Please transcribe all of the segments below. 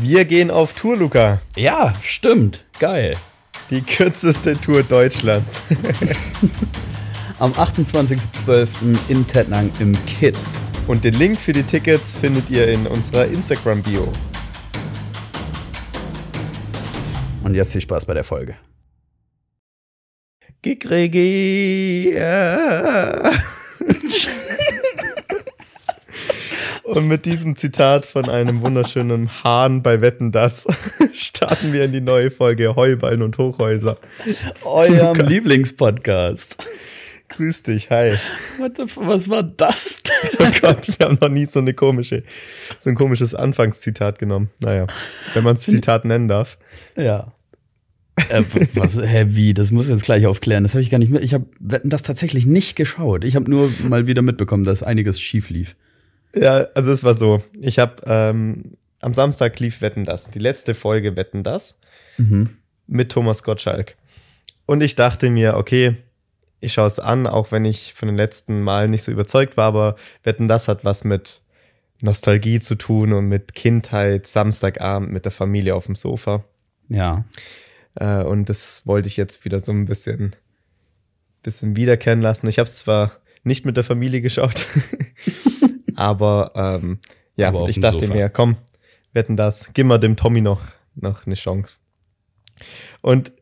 Wir gehen auf Tour, Luca. Ja, stimmt. Geil. Die kürzeste Tour Deutschlands. Am 28.12. in Tettnang im Kit. Und den Link für die Tickets findet ihr in unserer Instagram-Bio. Und jetzt viel Spaß bei der Folge. Gigregi. Und mit diesem Zitat von einem wunderschönen Hahn bei Wetten das starten wir in die neue Folge Heuballen und Hochhäuser. Eurem Lieblingspodcast. Grüß dich, hi. The, was war das denn? Oh Gott, wir haben noch nie so eine komische, so ein komisches Anfangszitat genommen. Naja, wenn man es Zitat nennen darf. Ja. Äh, was, hä, wie? Das muss jetzt gleich aufklären. Das habe ich gar nicht mehr. Ich habe Wetten das tatsächlich nicht geschaut. Ich habe nur mal wieder mitbekommen, dass einiges schief lief. Ja, also es war so. Ich habe ähm, am Samstag lief Wetten das, die letzte Folge Wetten das mhm. mit Thomas Gottschalk. Und ich dachte mir, okay, ich schaue es an, auch wenn ich von den letzten Malen nicht so überzeugt war, aber Wetten das hat was mit Nostalgie zu tun und mit Kindheit, Samstagabend mit der Familie auf dem Sofa. Ja. Äh, und das wollte ich jetzt wieder so ein bisschen, bisschen wiederkennen lassen. Ich habe es zwar nicht mit der Familie geschaut, aber ähm, ja, aber ich dachte Sofa. mir, komm, wetten das, gib mal dem Tommy noch, noch eine Chance. Und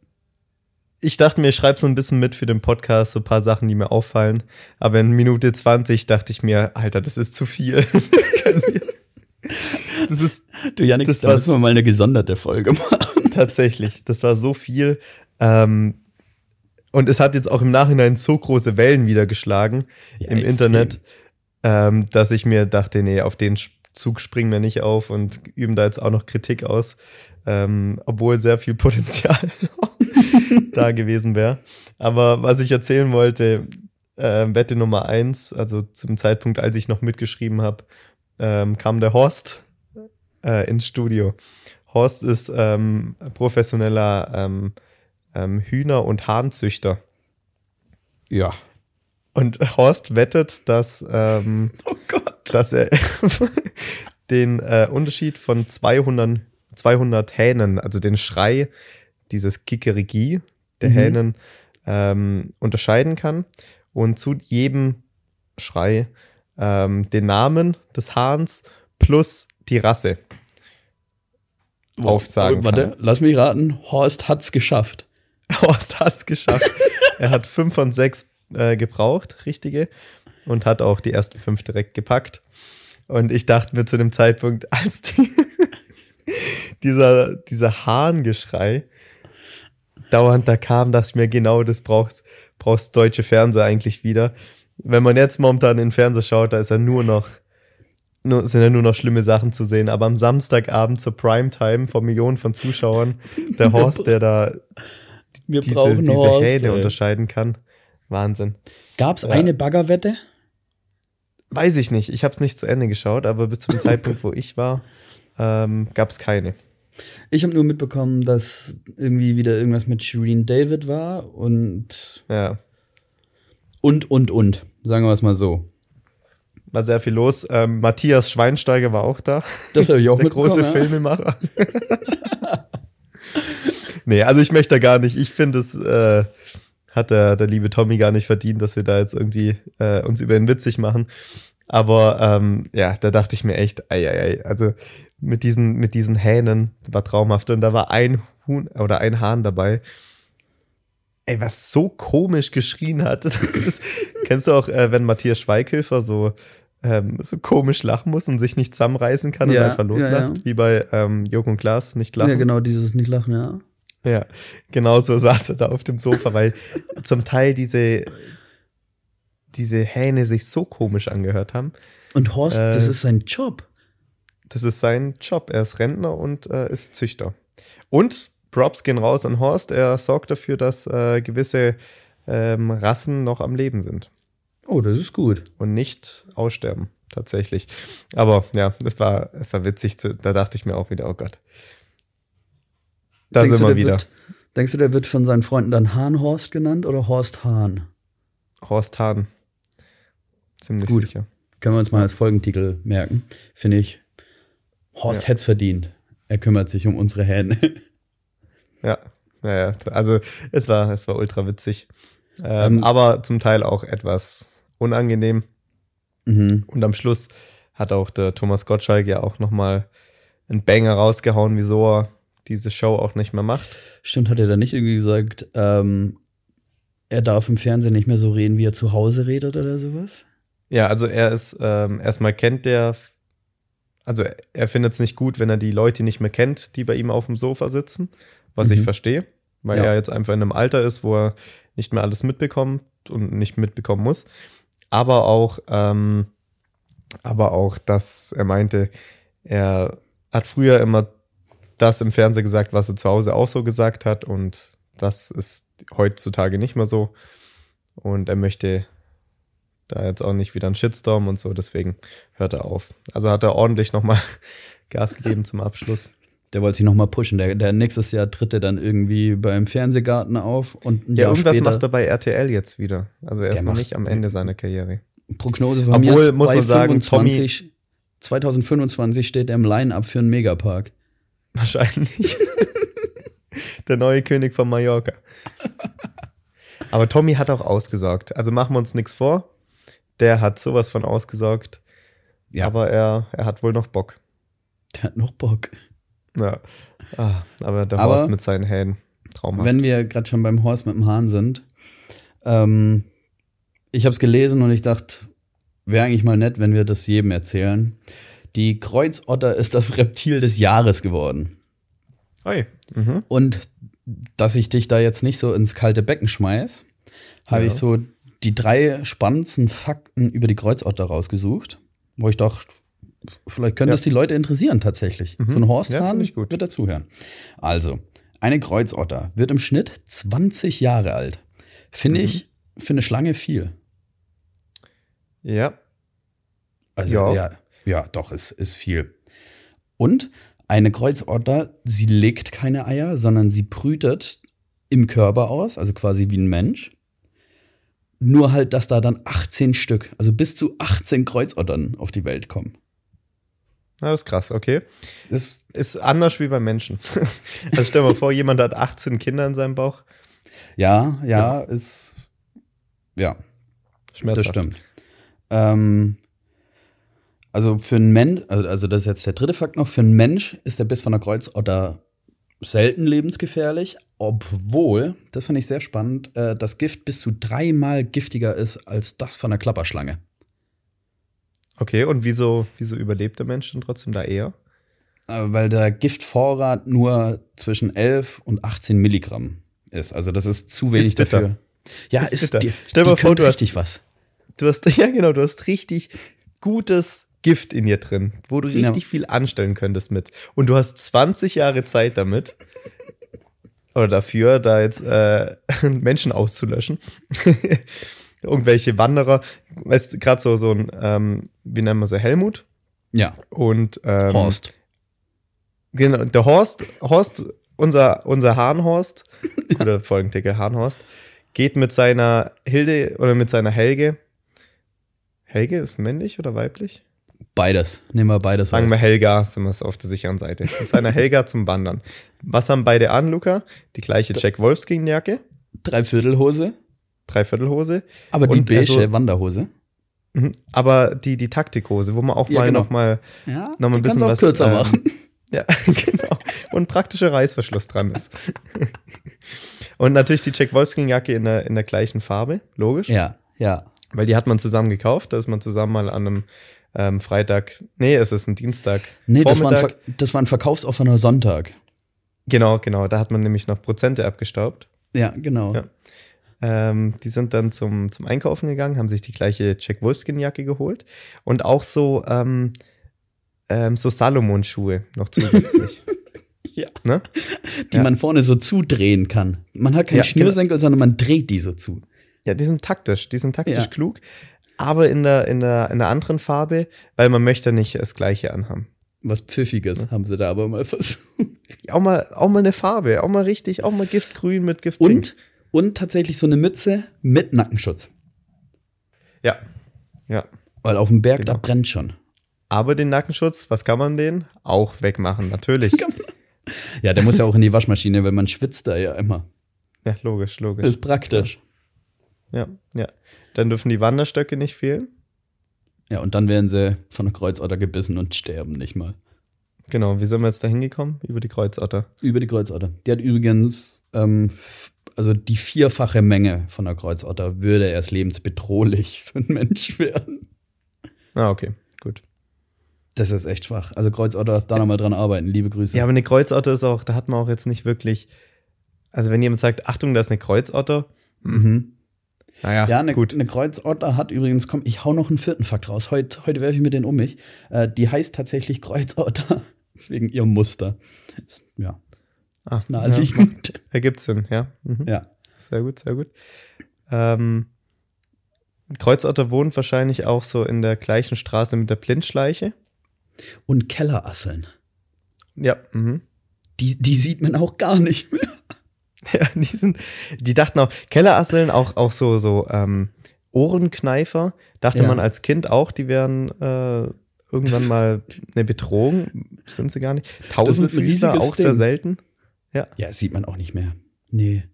ich dachte mir, ich schreibe so ein bisschen mit für den Podcast, so ein paar Sachen, die mir auffallen. Aber in Minute 20 dachte ich mir, Alter, das ist zu viel. Das, das ist. Du, Janik, das da müssen wir mal eine gesonderte Folge machen. Tatsächlich, das war so viel. Ähm, und es hat jetzt auch im Nachhinein so große Wellen wieder geschlagen ja, im extrem. Internet, ähm, dass ich mir dachte, nee, auf den Zug springen wir nicht auf und üben da jetzt auch noch Kritik aus, ähm, obwohl sehr viel Potenzial da gewesen wäre. Aber was ich erzählen wollte, äh, Wette Nummer eins, also zum Zeitpunkt, als ich noch mitgeschrieben habe, ähm, kam der Horst äh, ins Studio. Horst ist ähm, professioneller ähm, ähm, Hühner- und Hahnzüchter. Ja. Und Horst wettet, dass, ähm, oh dass er den äh, Unterschied von 200, 200 Hähnen, also den Schrei, dieses Kikeriki der mhm. Hähnen, ähm, unterscheiden kann und zu jedem Schrei ähm, den Namen des Hahns plus die Rasse aufsagen Warte, kann. lass mich raten. Horst hat's geschafft. Horst hat's geschafft. er hat fünf von sechs äh, gebraucht, richtige, und hat auch die ersten fünf direkt gepackt. Und ich dachte mir zu dem Zeitpunkt, als die, dieser, dieser Hahngeschrei dauernd da kam, dachte ich mir, genau das braucht, brauchst deutsche Fernseher eigentlich wieder. Wenn man jetzt momentan in den Fernseher schaut, da ist er nur noch nur, sind ja nur noch schlimme Sachen zu sehen. Aber am Samstagabend zur Primetime vor Millionen von Zuschauern, der Horst, der da Wir diese, diese Horst, Hähne unterscheiden kann. Wahnsinn. Gab es ja. eine Baggerwette? Weiß ich nicht. Ich habe es nicht zu Ende geschaut, aber bis zum Zeitpunkt, wo ich war, ähm, gab es keine. Ich habe nur mitbekommen, dass irgendwie wieder irgendwas mit Shireen David war und. Ja. Und, und, und. Sagen wir es mal so war sehr viel los. Ähm, Matthias Schweinsteiger war auch da. Das habe ich auch Der große ja. Filmemacher. nee, also ich möchte da gar nicht. Ich finde, es äh, hat der, der liebe Tommy gar nicht verdient, dass wir da jetzt irgendwie äh, uns über ihn witzig machen. Aber ähm, ja, da dachte ich mir echt, ei, ei, ei. also mit diesen, mit diesen Hähnen war traumhaft. Und da war ein Huhn oder ein Hahn dabei. Ey, was so komisch geschrien hat. Das, kennst du auch, äh, wenn Matthias Schweighöfer so, ähm, so komisch lachen muss und sich nicht zusammenreißen kann ja, und einfach loslacht? Ja, ja. Wie bei ähm, Joko und Klaas, nicht lachen. Ja, genau, dieses nicht lachen, ja. Ja, genau so saß er da auf dem Sofa, weil zum Teil diese, diese Hähne sich so komisch angehört haben. Und Horst, äh, das ist sein Job. Das ist sein Job. Er ist Rentner und äh, ist Züchter. Und Props gehen raus an Horst. Er sorgt dafür, dass äh, gewisse ähm, Rassen noch am Leben sind. Oh, das ist gut. Und nicht aussterben, tatsächlich. Aber ja, es war, es war witzig. Zu, da dachte ich mir auch wieder, oh Gott. Da denkst sind wir wieder. Wird, denkst du, der wird von seinen Freunden dann Hahnhorst genannt oder Horst Hahn? Horst Hahn. Ziemlich gut. sicher. Können wir uns mal als Folgentitel merken. Finde ich. Horst ja. hätte es verdient. er kümmert sich um unsere Hähne. Ja, naja, also es war, es war ultra witzig. Ähm, ähm, aber zum Teil auch etwas unangenehm. Mhm. Und am Schluss hat auch der Thomas Gottschalk ja auch nochmal einen Banger rausgehauen, wieso er diese Show auch nicht mehr macht. Stimmt, hat er da nicht irgendwie gesagt, ähm, er darf im Fernsehen nicht mehr so reden, wie er zu Hause redet oder sowas? Ja, also er ist, ähm, erstmal kennt der, also er findet es nicht gut, wenn er die Leute nicht mehr kennt, die bei ihm auf dem Sofa sitzen, was mhm. ich verstehe, weil ja. er jetzt einfach in einem Alter ist, wo er nicht mehr alles mitbekommt und nicht mitbekommen muss. Aber auch, ähm, aber auch, dass er meinte, er hat früher immer das im Fernsehen gesagt, was er zu Hause auch so gesagt hat und das ist heutzutage nicht mehr so. Und er möchte da jetzt auch nicht wieder einen Shitstorm und so, deswegen hört er auf. Also hat er ordentlich nochmal Gas gegeben zum Abschluss. Der wollte sich nochmal pushen. Der, der nächstes Jahr tritt er dann irgendwie beim Fernsehgarten auf und ein Ja, Jahr irgendwas macht er bei RTL jetzt wieder. Also er ist noch nicht am Ende seiner Karriere. Prognose von Obwohl, mir muss man sagen, 25, Tommy 2025 steht er im Line-Up für einen Megapark. Wahrscheinlich. Der neue König von Mallorca. Aber Tommy hat auch ausgesorgt. Also machen wir uns nichts vor. Der hat sowas von ausgesorgt. Ja. Aber er, er hat wohl noch Bock. Der hat noch Bock. Ja. Ah, aber der aber Horst mit seinen Hähnen. Traumhaft. Wenn wir gerade schon beim Horst mit dem Hahn sind. Ähm, ich habe es gelesen und ich dachte, wäre eigentlich mal nett, wenn wir das jedem erzählen. Die Kreuzotter ist das Reptil des Jahres geworden. Oi. Mhm. Und dass ich dich da jetzt nicht so ins kalte Becken schmeiß, habe ja. ich so die drei spannendsten Fakten über die Kreuzotter rausgesucht, wo ich dachte, vielleicht können ja. das die Leute interessieren tatsächlich. Mhm. So ein Horsthahn ja, wird dazuhören. Also, eine Kreuzotter wird im Schnitt 20 Jahre alt. Finde mhm. ich für eine Schlange viel. Ja. Also, ja, ja, ja doch, es ist, ist viel. Und eine Kreuzotter, sie legt keine Eier, sondern sie brütet im Körper aus, also quasi wie ein Mensch. Nur halt, dass da dann 18 Stück, also bis zu 18 Kreuzottern auf die Welt kommen. Na, das ist krass, okay. Das ist anders wie bei Menschen. also stell dir mal vor, jemand hat 18 Kinder in seinem Bauch. Ja, ja, ja. ist. Ja. Schmerzhaft. Das stimmt. Ähm, also für einen Mensch, also, also das ist jetzt der dritte Fakt noch, für einen Mensch ist der Biss von der Kreuzotter selten lebensgefährlich, obwohl, das fand ich sehr spannend, äh, das Gift bis zu dreimal giftiger ist als das von der Klapperschlange. Okay, und wieso, wieso überlebt der Mensch dann trotzdem da eher? Äh, weil der Giftvorrat nur zwischen 11 und 18 Milligramm ist. Also das ist zu wenig ist dafür. Ja, ist, ist bitter. Die, Stell dir mal vor, du richtig hast, was. Du hast, ja genau, du hast richtig gutes Gift in dir drin, wo du richtig ja. viel anstellen könntest mit. Und du hast 20 Jahre Zeit damit. oder dafür, da jetzt äh, Menschen auszulöschen. Irgendwelche Wanderer, weißt du, gerade so, so ein, ähm, wie nennen wir sie, Helmut? Ja. Und ähm, Horst. Genau, der Horst, Horst, unser, unser Hahnhorst, oder Folgenticker Hahnhorst, geht mit seiner Hilde oder mit seiner Helge. Helge ist männlich oder weiblich? Beides. Nehmen wir beides. Sagen wir Helga, sind wir auf der sicheren Seite. Mit seiner Helga zum Wandern. Was haben beide an, Luca? Die gleiche Jack Wolfskin-Jacke. Dreiviertelhose. Dreiviertelhose. Aber die beige also, Wanderhose. Mhm. Aber die, die Taktikhose, wo man auch ja, mal genau. noch mal, ja, noch mal ein bisschen was kürzer ähm, machen. Ja, genau. Und praktischer Reißverschluss dran ist. Und natürlich die Jack Wolfskin-Jacke in der, in der gleichen Farbe, logisch. Ja, ja. Weil die hat man zusammen gekauft, da ist man zusammen mal an einem ähm, Freitag, nee, es ist ein Dienstag. Nee, das war, ein das war ein verkaufsoffener Sonntag. Genau, genau. Da hat man nämlich noch Prozente abgestaubt. Ja, genau. Ja. Ähm, die sind dann zum, zum Einkaufen gegangen, haben sich die gleiche Jack Wolfskin-Jacke geholt und auch so, ähm, ähm, so Salomon-Schuhe noch zusätzlich. ja. Ne? Die ja. man vorne so zudrehen kann. Man hat keinen ja, genau. Schnürsenkel, genau. sondern man dreht die so zu. Ja, die sind taktisch, die sind taktisch ja. klug aber in der, in, der, in der anderen Farbe, weil man möchte nicht das gleiche anhaben. Was Pfiffiges ja. haben sie da aber mal versucht. Auch mal, auch mal eine Farbe, auch mal richtig, auch mal Giftgrün mit Gift. Und, und tatsächlich so eine Mütze mit Nackenschutz. Ja. Ja. Weil auf dem Berg, genau. da brennt schon. Aber den Nackenschutz, was kann man den? Auch wegmachen, natürlich. ja, der muss ja auch in die Waschmaschine, weil man schwitzt da ja immer. Ja, logisch, logisch. Das ist praktisch. Ja, ja. Dann dürfen die Wanderstöcke nicht fehlen. Ja, und dann werden sie von einer Kreuzotter gebissen und sterben nicht mal. Genau, wie sind wir jetzt da hingekommen? Über die Kreuzotter. Über die Kreuzotter. Die hat übrigens, ähm, also die vierfache Menge von der Kreuzotter würde erst lebensbedrohlich für einen Mensch werden. Ah, okay, gut. Das ist echt schwach. Also Kreuzotter, da nochmal dran arbeiten. Liebe Grüße. Ja, aber eine Kreuzotter ist auch, da hat man auch jetzt nicht wirklich. Also, wenn jemand sagt, Achtung, da ist eine Kreuzotter. Mhm. Naja, Ja, eine, gut. eine Kreuzotter hat übrigens, komm, ich hau noch einen vierten Fakt raus. Heute, heute werfe ich mir den um mich. Äh, die heißt tatsächlich Kreuzotter wegen ihrem Muster. Ist, ja, Ah, ist naheliegend. Ja, ergibt Sinn, ja. Mhm. Ja. Sehr gut, sehr gut. Ähm, Kreuzotter wohnt wahrscheinlich auch so in der gleichen Straße mit der Blindschleiche. Und Kellerasseln. Ja, mhm. Die, die sieht man auch gar nicht mehr. Ja, die sind, die dachten auch, Kellerasseln, auch, auch so, so ähm, Ohrenkneifer, dachte Ja. man als Kind auch, die wären äh, irgendwann Das- mal eine Bedrohung, sind sie gar nicht. Tausendfüßler, auch sehr Ding. selten. Ja, das sieht man auch nicht mehr. Nee.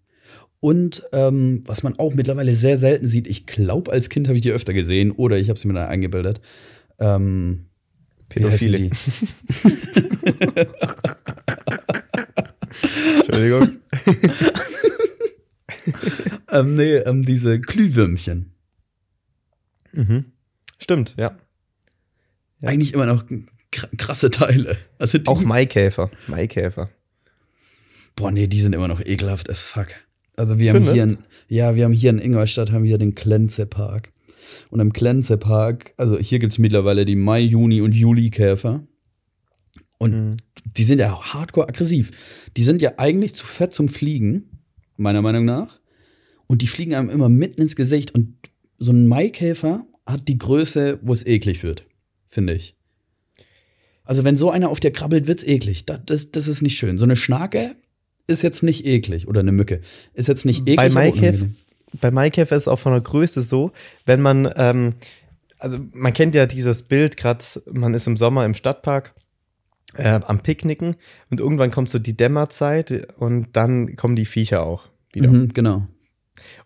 Und ähm, was man auch mittlerweile sehr selten sieht, ich glaube, als Kind habe ich die öfter gesehen oder ich habe sie mir da eingebildet. Ähm, Pädophile. ähm, nee, ähm, diese Glühwürmchen. Mhm. Stimmt, ja. Ja. Eigentlich immer noch kr- krasse Teile. Also Auch Maikäfer. Maikäfer. boah, nee, die sind immer noch ekelhaft as fuck. Also wir haben Findest? hier, in, ja, wir haben hier in Ingolstadt haben wir den Klenze-Park. Und im Klenze-Park, also hier gibt es mittlerweile die Mai, Juni und Juli-Käfer. Und Mhm. die sind ja hardcore aggressiv. Die sind ja eigentlich zu fett zum Fliegen, meiner Meinung nach. Und die fliegen einem immer mitten ins Gesicht. Und so ein Maikäfer hat die Größe, wo es eklig wird, finde ich. Also wenn so einer auf dir krabbelt, wird's eklig. Das, das, das ist nicht schön. So eine Schnake ist jetzt nicht eklig. Oder eine Mücke. Ist jetzt nicht eklig. Bei Maikäfer, bei Maikäfer ist es auch von der Größe so, wenn man, ähm, also man kennt ja dieses Bild, gerade man ist im Sommer im Stadtpark äh, am Picknicken und irgendwann kommt so die Dämmerzeit und dann kommen die Viecher auch wieder. Mhm, genau.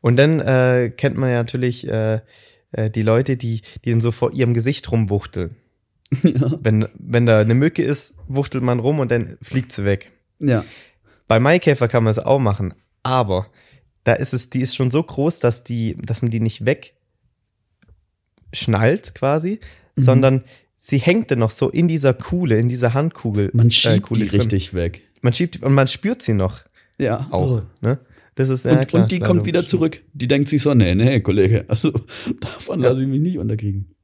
Und dann äh, kennt man ja natürlich äh, äh, die Leute, die, die dann so vor ihrem Gesicht rumwuchteln. ja. Wenn, wenn da eine Mücke ist, wuchtelt man rum und dann fliegt sie weg. ja. Bei Maikäfer kann man es auch machen, aber da ist es, die ist schon so groß, dass die, dass man die nicht wegschnallt quasi, Mhm. sondern sie hängt dann noch so in dieser Kuhle, in dieser Handkugel. Man äh, schiebt Kuhle die drin. richtig weg. Man schiebt und man spürt sie noch Ja. auch. Ne? Das ist ja Oh. Und, klar. und die klar, kommt wieder zurück. Die denkt sich so, nee, nee, Kollege, also davon Ja. lasse ich mich nicht unterkriegen.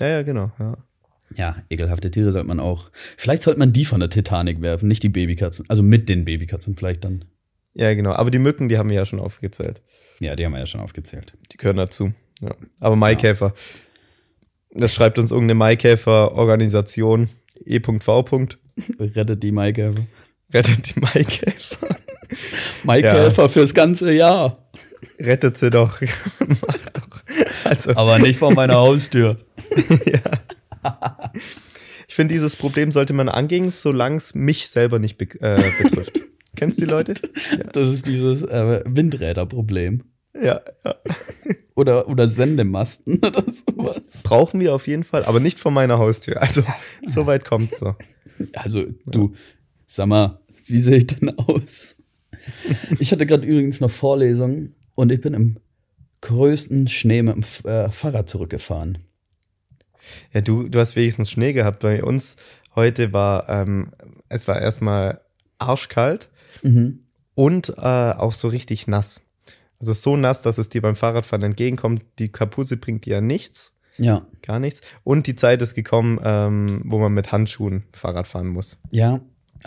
Ja, ja, genau. Ja. Ja, ekelhafte Tiere sollte man auch. Vielleicht sollte man die von der Titanic werfen, nicht die Babykatzen. Also mit den Babykatzen vielleicht dann. ja, genau. Aber die Mücken, die haben wir ja schon aufgezählt. Ja, die haben wir ja schon aufgezählt. Die gehören dazu. Ja. Aber Maikäfer. Das schreibt uns irgendeine Maikäfer-Organisation. E.V. Rettet die Maikäfer. Rettet die Maikäfer. Maikäfer fürs ganze Jahr. Rettet sie doch. Doch. Also, Aber nicht vor meiner Haustür. ich finde, dieses Problem sollte man angehen, solange es mich selber nicht be äh, betrifft. Kennst du die Leute? Das ist dieses äh, Windräderproblem. Ja, ja. Oder, oder Sendemasten oder sowas. Brauchen wir auf jeden Fall, aber nicht vor meiner Haustür. Also, so weit kommt's noch. Also, du, sag mal, wie sehe ich denn aus? Ich hatte gerade übrigens noch Vorlesung und ich bin im größten Schnee mit dem äh, Fahrrad zurückgefahren. Ja, du, du hast wenigstens Schnee gehabt. Bei uns heute war, ähm, es war erstmal arschkalt Mhm. und äh, auch so richtig nass. Also so nass, dass es dir beim Fahrradfahren entgegenkommt. Die Kapuze bringt dir ja nichts, Ja, gar nichts. Und die Zeit ist gekommen, ähm, wo man mit Handschuhen Fahrrad fahren muss. ja,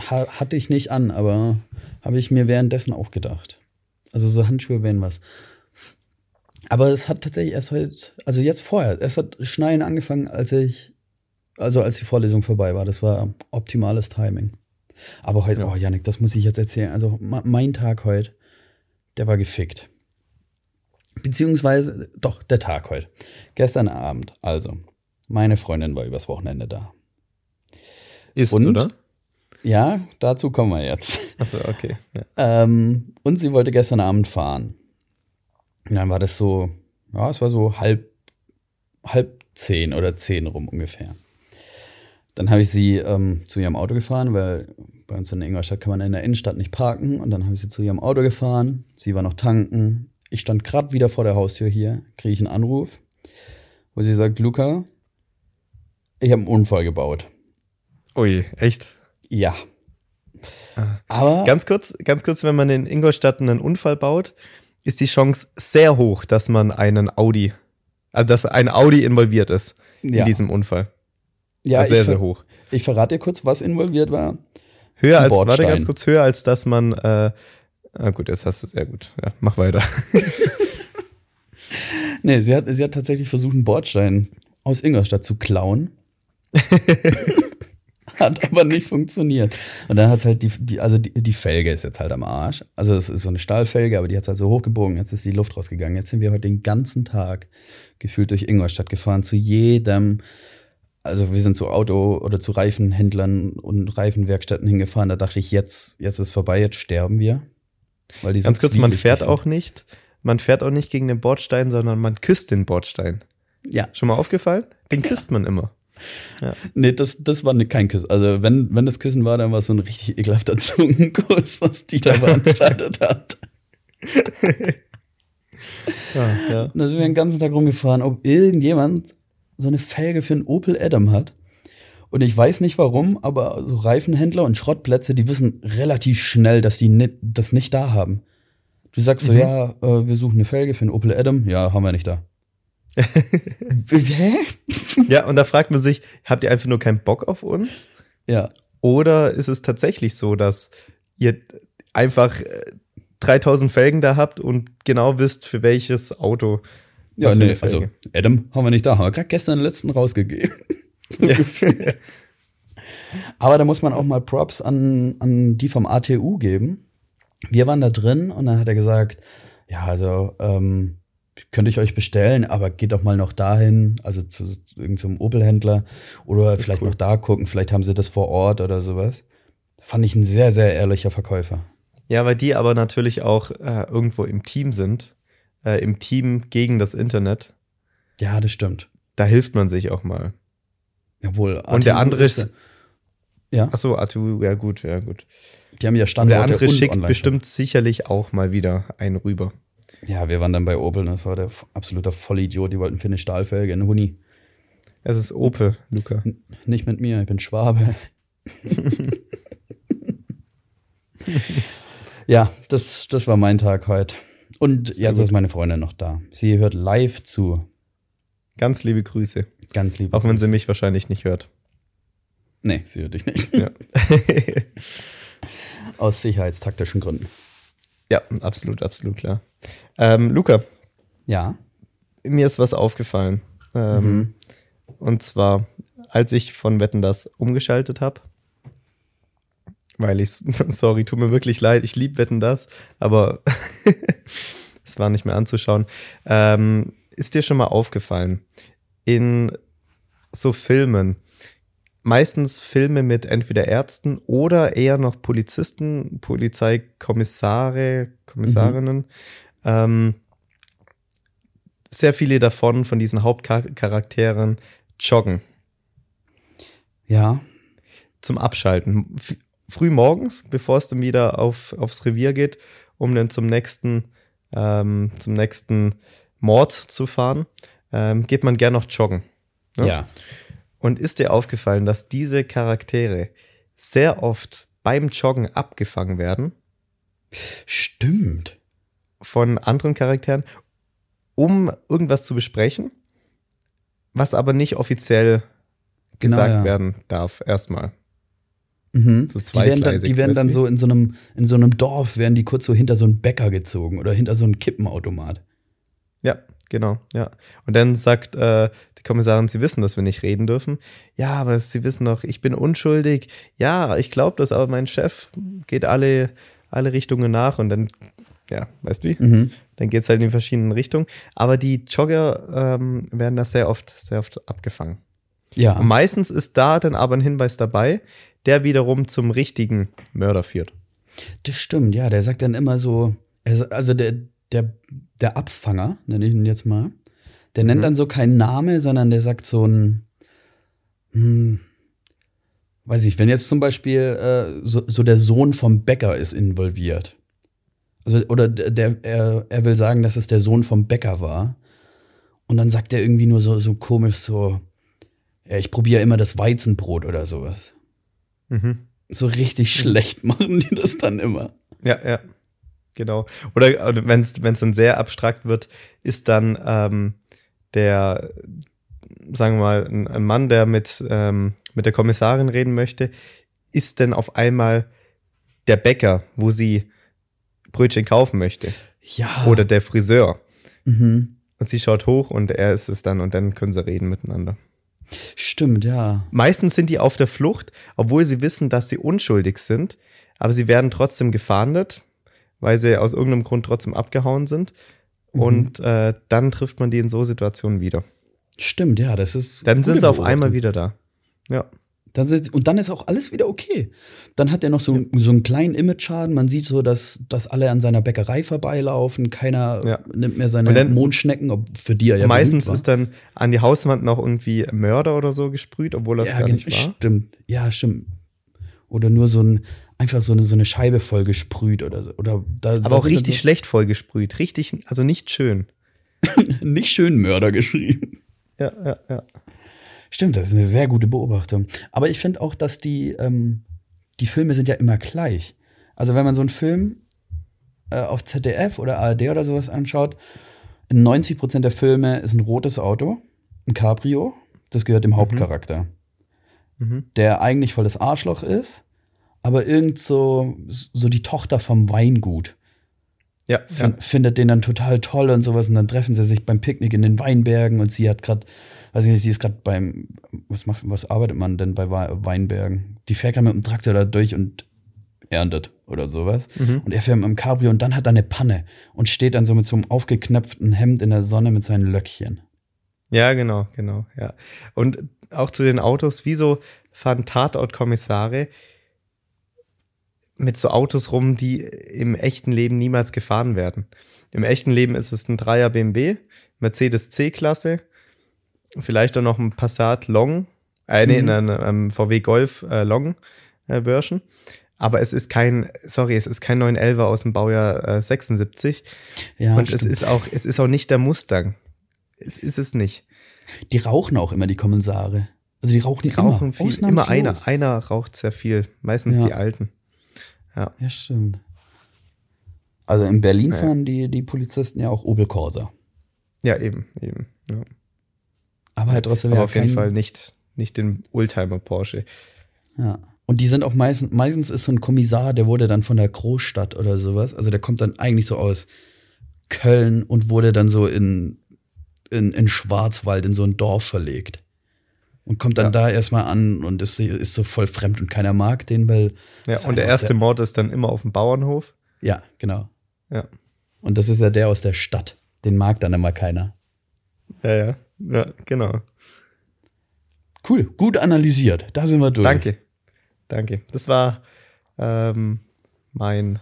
ha hatte ich nicht an, aber habe ich mir währenddessen auch gedacht. Also so Handschuhe wären was. Aber es hat tatsächlich erst heute, also jetzt vorher, es hat Schneien angefangen, als ich, also als die Vorlesung vorbei war. Das war optimales Timing. Aber heute, Ja. oh Janik, das muss ich jetzt erzählen. Also mein Tag heute, der war gefickt. Beziehungsweise, doch, der Tag heute. Gestern Abend, also, Meine Freundin war übers Wochenende da. Ist, und, oder? Ja, dazu kommen wir jetzt. Achso, okay. Ja. Ähm, und sie wollte gestern Abend fahren. Und dann war das so, ja, es war so halb, halb zehn oder zehn rum ungefähr. Dann habe ich sie ähm, zu ihrem Auto gefahren, weil bei uns in Ingolstadt kann man in der Innenstadt nicht parken. Und dann habe ich sie zu ihrem Auto gefahren. Sie war noch tanken. Ich stand gerade wieder vor der Haustür hier, kriege ich einen Anruf, wo sie sagt, Luca, ich habe einen Unfall gebaut. Ui, echt? Ja. Ah. Aber ganz kurz, ganz kurz, wenn man in Ingolstadt einen Unfall baut, ist die Chance sehr hoch, dass man einen Audi, also dass ein Audi involviert ist ja. in diesem Unfall. Ja, also sehr, sehr hoch. Ich verrate dir kurz, was involviert war. Höher als, warte ganz kurz, höher als dass man, äh, ah gut, jetzt hast du es sehr gut. Ja, mach weiter. nee, sie hat, sie hat tatsächlich versucht, einen Bordstein aus Ingolstadt zu klauen. hat aber nicht funktioniert. Und dann hat es halt die, die, also die, die Felge ist jetzt halt am Arsch. Also es ist so eine Stahlfelge, aber die hat es halt so hochgebogen. Jetzt ist die Luft rausgegangen. Jetzt sind wir heute den ganzen Tag gefühlt durch Ingolstadt gefahren, zu jedem also wir sind zu Auto- oder zu Reifenhändlern und Reifenwerkstätten hingefahren. Da dachte ich, jetzt, jetzt ist vorbei, jetzt sterben wir. Weil die Ganz kurz, man fährt auch nicht, man fährt auch nicht gegen den Bordstein, sondern man küsst den Bordstein. Ja. Schon mal aufgefallen? Den küsst man immer. Ja. Nee, das, das war ne, kein Kuss. Also, wenn, wenn das Küssen war, dann war es so ein richtig ekelhafter Zungenkuss, was die da veranstaltet hat. ja, ja. Da sind wir den ganzen Tag rumgefahren, ob irgendjemand so eine Felge für einen Opel Adam hat. Und ich weiß nicht warum, aber so Reifenhändler und Schrottplätze, die wissen relativ schnell, dass die nicht, das nicht da haben. Du sagst so, mhm. ja, äh, wir suchen eine Felge für einen Opel Adam. Ja, haben wir nicht da. Hä? ja, und da fragt man sich, habt ihr einfach nur keinen Bock auf uns? Ja. Oder ist es tatsächlich so, dass ihr einfach 3000 äh, Felgen da habt und genau wisst, für welches Auto? Ja, nee, also Adam haben wir nicht da, haben wir gerade gestern den letzten rausgegeben. So Aber da muss man auch mal Props an, an die vom ATU geben. Wir waren da drin und dann hat er gesagt, ja, also ähm, könnte ich euch bestellen, aber geht doch mal noch dahin, also zu, irgendeinem Opel-Händler oder vielleicht cool. noch da gucken, vielleicht haben sie das vor Ort oder sowas. Fand ich ein sehr, sehr ehrlicher Verkäufer. Ja, weil die aber natürlich auch äh, irgendwo im Team sind, äh, im Team gegen das Internet. Ja, das stimmt. Da hilft man sich auch mal. Jawohl. Und der andere ist. Ja. Achso, ATU, ja gut, ja gut. Die haben ja Standorte. Und der andere schickt bestimmt sicherlich auch mal wieder einen rüber. Ja, wir waren dann bei Opel, das war der absolute Vollidiot. Die wollten für eine Stahlfelge einen Huni. Es ist Opel, Luca. N nicht mit mir, ich bin Schwabe. ja, das, das war mein Tag heute. Und jetzt ist meine Freundin noch da. Sie hört live zu. Ganz liebe Grüße. Ganz liebe Auch wenn sie mich wahrscheinlich nicht hört. Nee, sie hört dich nicht. Ja. Aus sicherheitstaktischen Gründen. Ja, absolut, absolut klar. Ähm, Luca. Ja. Mir ist was aufgefallen. Ähm, mhm. Und zwar, als ich von Wetten das umgeschaltet habe, weil ich, sorry, tut mir wirklich leid, ich liebe Wetten das, aber es war nicht mehr anzuschauen. Ähm, ist dir schon mal aufgefallen, in so Filmen, meistens Filme mit entweder Ärzten oder eher noch Polizisten, Polizeikommissare, Kommissarinnen, mhm. ähm, sehr viele davon, von diesen Hauptcharakteren, joggen. Ja. Zum Abschalten. F früh morgens, bevor es dann wieder auf, aufs Revier geht, um dann zum nächsten, ähm, zum nächsten Mord zu fahren, ähm, geht man gern noch joggen. Ne? Ja. Und ist dir aufgefallen, dass diese Charaktere sehr oft beim Joggen abgefangen werden? Stimmt. Von anderen Charakteren, um irgendwas zu besprechen, was aber nicht offiziell genau, gesagt ja. werden darf, erstmal. Mhm. So die werden dann, die werden dann so in so einem, in so einem Dorf, werden die kurz so hinter so einen Bäcker gezogen oder hinter so einen Kippenautomat. Ja, genau, ja. Und dann sagt äh, die Kommissarin, sie wissen, dass wir nicht reden dürfen. Ja, aber sie wissen doch, ich bin unschuldig. Ja, ich glaube das, aber mein Chef geht alle, alle Richtungen nach und dann, ja, weißt du wie? Mhm. Dann geht es halt in verschiedenen Richtungen. Aber die Jogger ähm, werden da sehr oft, sehr oft abgefangen. Ja. Und meistens ist da dann aber ein Hinweis dabei, der wiederum zum richtigen Mörder führt. Das stimmt, ja. Der sagt dann immer so, also der, der, der Abfanger, nenne ich ihn jetzt mal, der nennt mhm. dann so keinen Name, sondern der sagt so ein, hm, weiß ich, wenn jetzt zum Beispiel äh, so, so der Sohn vom Bäcker ist involviert. Also, oder der, er, er will sagen, dass es der Sohn vom Bäcker war. Und dann sagt er irgendwie nur so, so komisch so, ja, ich probiere immer das Weizenbrot oder sowas. Mhm. So richtig mhm. schlecht machen die das dann immer. Ja, ja. Genau. Oder wenn es dann sehr abstrakt wird, ist dann ähm, der, sagen wir mal, ein, ein Mann, der mit, ähm, mit der Kommissarin reden möchte, ist denn auf einmal der Bäcker, wo sie Brötchen kaufen möchte. Ja. Oder der Friseur. Mhm. Und sie schaut hoch und er ist es dann und dann können sie reden miteinander. Stimmt, ja. Meistens sind die auf der Flucht, obwohl sie wissen, dass sie unschuldig sind, aber sie werden trotzdem gefahndet, weil sie aus irgendeinem Grund trotzdem abgehauen sind. Mhm. Und äh, dann trifft man die in so Situationen wieder. Stimmt, ja, das ist. Dann sind sie auf einmal wieder da. Ja. Dann sind, und dann ist auch alles wieder okay. Dann hat er noch so, ja. so einen kleinen Image-Schaden. Man sieht so, dass, dass alle an seiner Bäckerei vorbeilaufen. Keiner ja. nimmt mehr seine dann, Mondschnecken, ob für die er ja Meistens ist dann an die Hauswand noch irgendwie Mörder oder so gesprüht, obwohl das ja, gar nicht war. Stimmt, ja, stimmt. Oder nur so ein, einfach so eine, so eine Scheibe voll gesprüht oder oder da, Aber auch richtig so schlecht voll gesprüht. Richtig, also nicht schön. nicht schön Mörder geschrieben. Ja, ja, ja. Stimmt, das ist eine sehr gute Beobachtung. Aber ich finde auch, dass die, ähm, die Filme sind ja immer gleich. Also wenn man so einen Film äh, auf ZDF oder ARD oder sowas anschaut, in 90 Prozent der Filme ist ein rotes Auto, ein Cabrio, das gehört dem mhm. Hauptcharakter. Mhm. Der eigentlich voll das Arschloch ist, aber irgend so, so die Tochter vom Weingut. Ja, ja. Findet den dann total toll und sowas. Und dann treffen sie sich beim Picknick in den Weinbergen und sie hat gerade weiß ich nicht, sie ist gerade beim, was macht, was arbeitet man denn bei Weinbergen? Die fährt gerade mit dem Traktor da durch und erntet oder sowas. Mhm. Und er fährt mit dem Cabrio und dann hat er eine Panne und steht dann so mit so einem aufgeknöpften Hemd in der Sonne mit seinen Löckchen. Ja, genau, genau, ja. Und auch zu den Autos, wieso fahren Tatortkommissare mit so Autos rum, die im echten Leben niemals gefahren werden? Im echten Leben ist es ein Dreier BMW, Mercedes C-Klasse vielleicht auch noch ein Passat Long, äh, nee, mhm. ein, ein VW Golf äh, Long äh, Version. Aber es ist kein, sorry, es ist kein 911er aus dem Baujahr äh, 76. Ja, und stimmt. es ist auch, es ist auch nicht der Mustang. Es ist es nicht. Die rauchen auch immer, die Kommissare. Also die rauchen, die immer, rauchen viel. Immer einer, einer raucht sehr viel. Meistens ja. die Alten. Ja. ja, stimmt. Also in Berlin ja. fahren die, die Polizisten ja auch Opel Corsa. Ja, eben, eben. Ja. Aber halt trotzdem Aber auf jeden Fall nicht, nicht den Oldtimer Porsche. Ja. Und die sind auch meistens, meistens ist so ein Kommissar, der wurde dann von der Großstadt oder sowas. Also der kommt dann eigentlich so aus Köln und wurde dann so in, in, in Schwarzwald in so ein Dorf verlegt. Und kommt dann ja. da erstmal an und ist, ist so voll fremd und keiner mag den, weil. Ja, und der erste Mord ist dann immer auf dem Bauernhof. Ja, genau. Ja. Und das ist ja der aus der Stadt. Den mag dann immer keiner. Ja, ja. Ja, genau. Cool, gut analysiert. Da sind wir durch. Danke. Danke. Das war ähm, mein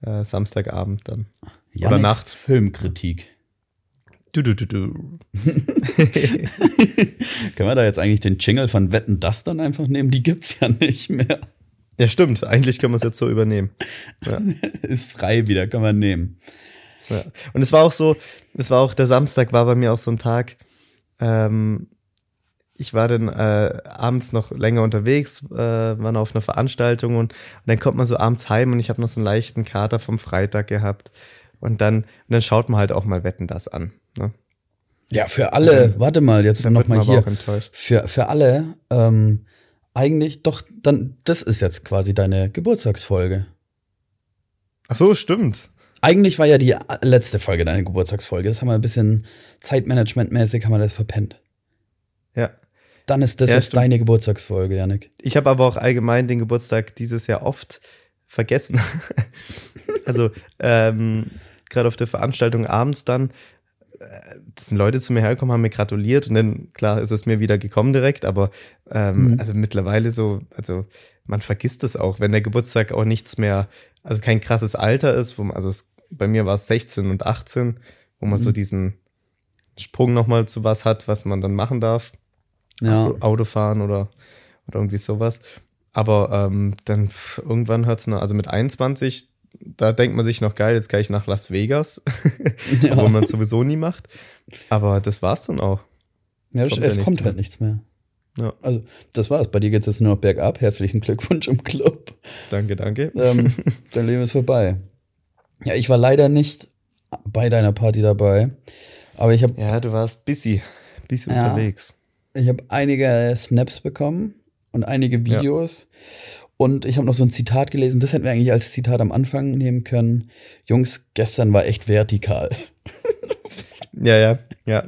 äh, Samstagabend dann. Janeks Oder Nacht. Filmkritik. Du, du, du, du. Können wir da jetzt eigentlich den Jingle von Wetten das dann einfach nehmen? Die gibt's ja nicht mehr. Ja, stimmt. Eigentlich können wir es jetzt so übernehmen. Ja. Ist frei wieder, können wir nehmen. Ja. Und es war auch so, es war auch, der Samstag war bei mir auch so ein Tag, ähm, ich war dann äh, abends noch länger unterwegs, äh, war noch auf einer Veranstaltung und, und, dann kommt man so abends heim und ich habe noch so einen leichten Kater vom Freitag gehabt. Und dann, und dann schaut man halt auch mal Wetten das an. Ja, für alle, dann, warte mal, jetzt noch mal hier. Für, für alle, ähm, eigentlich doch, dann, das ist jetzt quasi deine Geburtstagsfolge. Ach so, stimmt. Eigentlich war ja die letzte Folge deine Geburtstagsfolge. Das haben wir ein bisschen Zeitmanagement-mäßig haben wir das verpennt. Ja. Dann ist das ja, jetzt deine Geburtstagsfolge, Janik. Ich habe aber auch allgemein den Geburtstag dieses Jahr oft vergessen. also ähm, gerade auf der Veranstaltung abends dann das sind Leute zu mir hergekommen, haben mir gratuliert und dann, klar, ist es mir wieder gekommen direkt, aber ähm, mhm. also mittlerweile so, also man vergisst es auch, wenn der Geburtstag auch nichts mehr, also kein krasses Alter ist, wo man, also es, bei mir war es 16 und 18, wo man mhm. so diesen Sprung nochmal zu was hat, was man dann machen darf. Ja. Autofahren oder, oder irgendwie sowas. Aber ähm, dann irgendwann hört es also mit 21, da denkt man sich noch geil, jetzt kann ich nach Las Vegas, ja. wo man sowieso nie macht. Aber das war's dann auch. Ja, kommt es ja kommt halt nichts mehr. Ja. Also, das war's. Bei dir geht es jetzt nur noch bergab. Herzlichen Glückwunsch im Club. Danke, danke. Ähm, dein Leben ist vorbei. Ja, ich war leider nicht bei deiner Party dabei. Aber ich habe. Ja, du warst busy. Busy ja, unterwegs. Ich habe einige Snaps bekommen und einige Videos. Ja. Und ich habe noch so ein Zitat gelesen, das hätten wir eigentlich als Zitat am Anfang nehmen können. Jungs, gestern war echt vertikal. ja, ja, ja.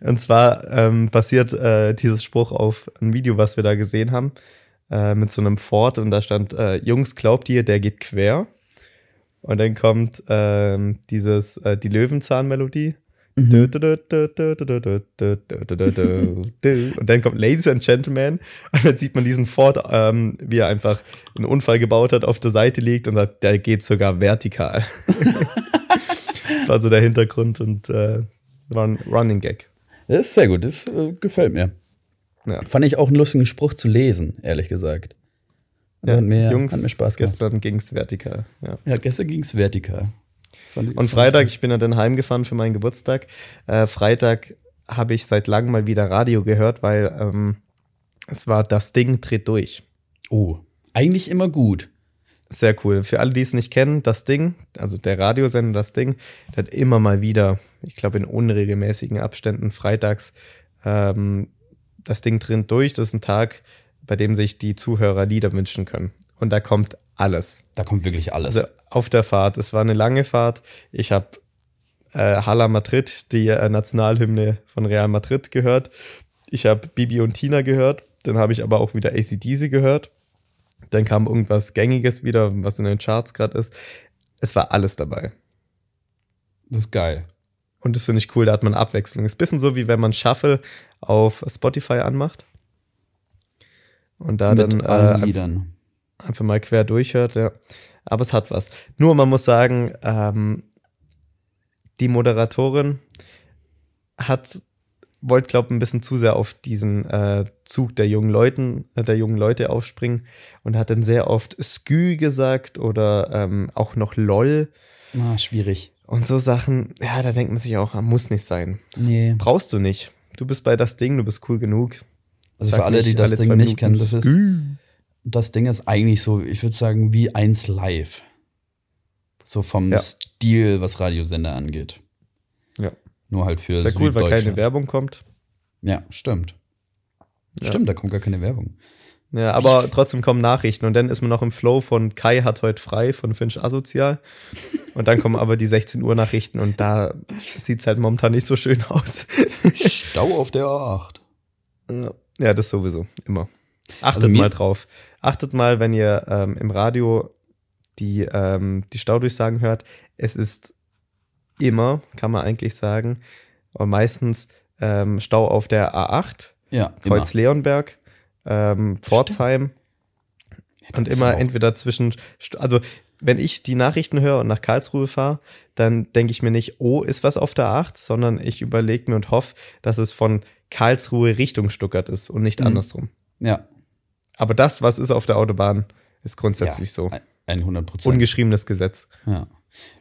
Und zwar ähm, basiert äh, dieses Spruch auf ein Video, was wir da gesehen haben, äh, mit so einem Ford und da stand, äh, Jungs, glaubt ihr, der geht quer? Und dann kommt ähm, dieses, äh, die Löwenzahn-Melodie. Mhm. Und dann kommt Ladies and Gentlemen und dann sieht man diesen Ford, ähm, wie er einfach einen Unfall gebaut hat, auf der Seite liegt und sagt, der geht sogar vertikal. das war so der Hintergrund und äh, war ein Running Gag. Das ist sehr gut, das äh, gefällt mir. Ja. Fand ich auch einen lustigen Spruch zu lesen, ehrlich gesagt. Also ja, hat, mir, Jungs, hat mir Spaß gemacht. Gestern ging es vertikal. Ja. ja, gestern ging es vertikal. Und Freitag, ich bin ja dann heimgefahren für meinen Geburtstag. Äh, Freitag habe ich seit langem mal wieder Radio gehört, weil ähm, es war Das Ding dreht durch. Oh, eigentlich immer gut. Sehr cool. Für alle, die es nicht kennen, das Ding, also der Radiosender, das Ding, der hat immer mal wieder, ich glaube in unregelmäßigen Abständen, freitags ähm, das Ding drin durch. Das ist ein Tag, bei dem sich die Zuhörer Lieder wünschen können. Und da kommt alles. Da kommt wirklich alles. Also auf der Fahrt. Es war eine lange Fahrt. Ich habe äh, Hala Madrid, die äh, Nationalhymne von Real Madrid, gehört. Ich habe Bibi und Tina gehört. Dann habe ich aber auch wieder ACDC gehört. Dann kam irgendwas Gängiges wieder, was in den Charts gerade ist. Es war alles dabei. Das ist geil. Und das finde ich cool, da hat man Abwechslung. Ist ein bisschen so, wie wenn man Shuffle auf Spotify anmacht. Und da Mit dann äh, Liedern einfach mal quer durchhört, ja. Aber es hat was. Nur man muss sagen, ähm, die Moderatorin hat wollte, glaube ich, ein bisschen zu sehr auf diesen äh, Zug der jungen Leuten, äh, der jungen Leute aufspringen und hat dann sehr oft Skü gesagt oder ähm, auch noch LOL. Ah, schwierig. Und so Sachen, ja, da denkt man sich auch, muss nicht sein. Nee. Brauchst du nicht. Du bist bei das Ding, du bist cool genug. Also für alle, die das Ding nicht kennen, das ist, das Ding ist eigentlich so, ich würde sagen, wie eins live. So vom ja. Stil, was Radiosender angeht. Ja. Nur halt für Sehr cool, weil keine Werbung kommt. Ja, stimmt. Ja. Stimmt, da kommt gar keine Werbung. Ja, aber trotzdem kommen Nachrichten und dann ist man noch im Flow von Kai hat heute frei von Finch Asozial. Und dann kommen aber die 16 Uhr Nachrichten und da sieht es halt momentan nicht so schön aus. Stau auf der A8. Ja, das sowieso, immer. Achtet also mal drauf. Achtet mal, wenn ihr ähm, im Radio die, ähm, die Staudurchsagen hört. Es ist immer, kann man eigentlich sagen, und meistens ähm, Stau auf der A8, ja, Kreuz immer. Leonberg, ähm, Pforzheim ja, und immer entweder zwischen, also wenn ich die Nachrichten höre und nach Karlsruhe fahre, dann denke ich mir nicht, oh, ist was auf der 8, sondern ich überlege mir und hoffe, dass es von Karlsruhe Richtung Stuttgart ist und nicht mhm. andersrum. Ja. Aber das, was ist auf der Autobahn, ist grundsätzlich ja, so. 100 Prozent. Ungeschriebenes Gesetz. Ja.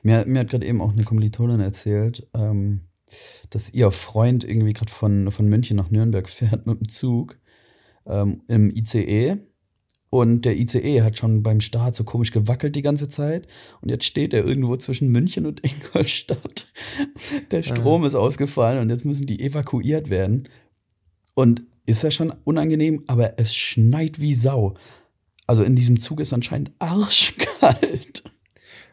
Mir, mir hat gerade eben auch eine Kommilitonin erzählt, ähm, dass ihr Freund irgendwie gerade von, von München nach Nürnberg fährt mit dem Zug ähm, im ICE. Und der ICE hat schon beim Start so komisch gewackelt die ganze Zeit. Und jetzt steht er irgendwo zwischen München und Ingolstadt. Der Strom ah. ist ausgefallen und jetzt müssen die evakuiert werden. Und ist ja schon unangenehm, aber es schneit wie Sau. Also in diesem Zug ist anscheinend arschkalt.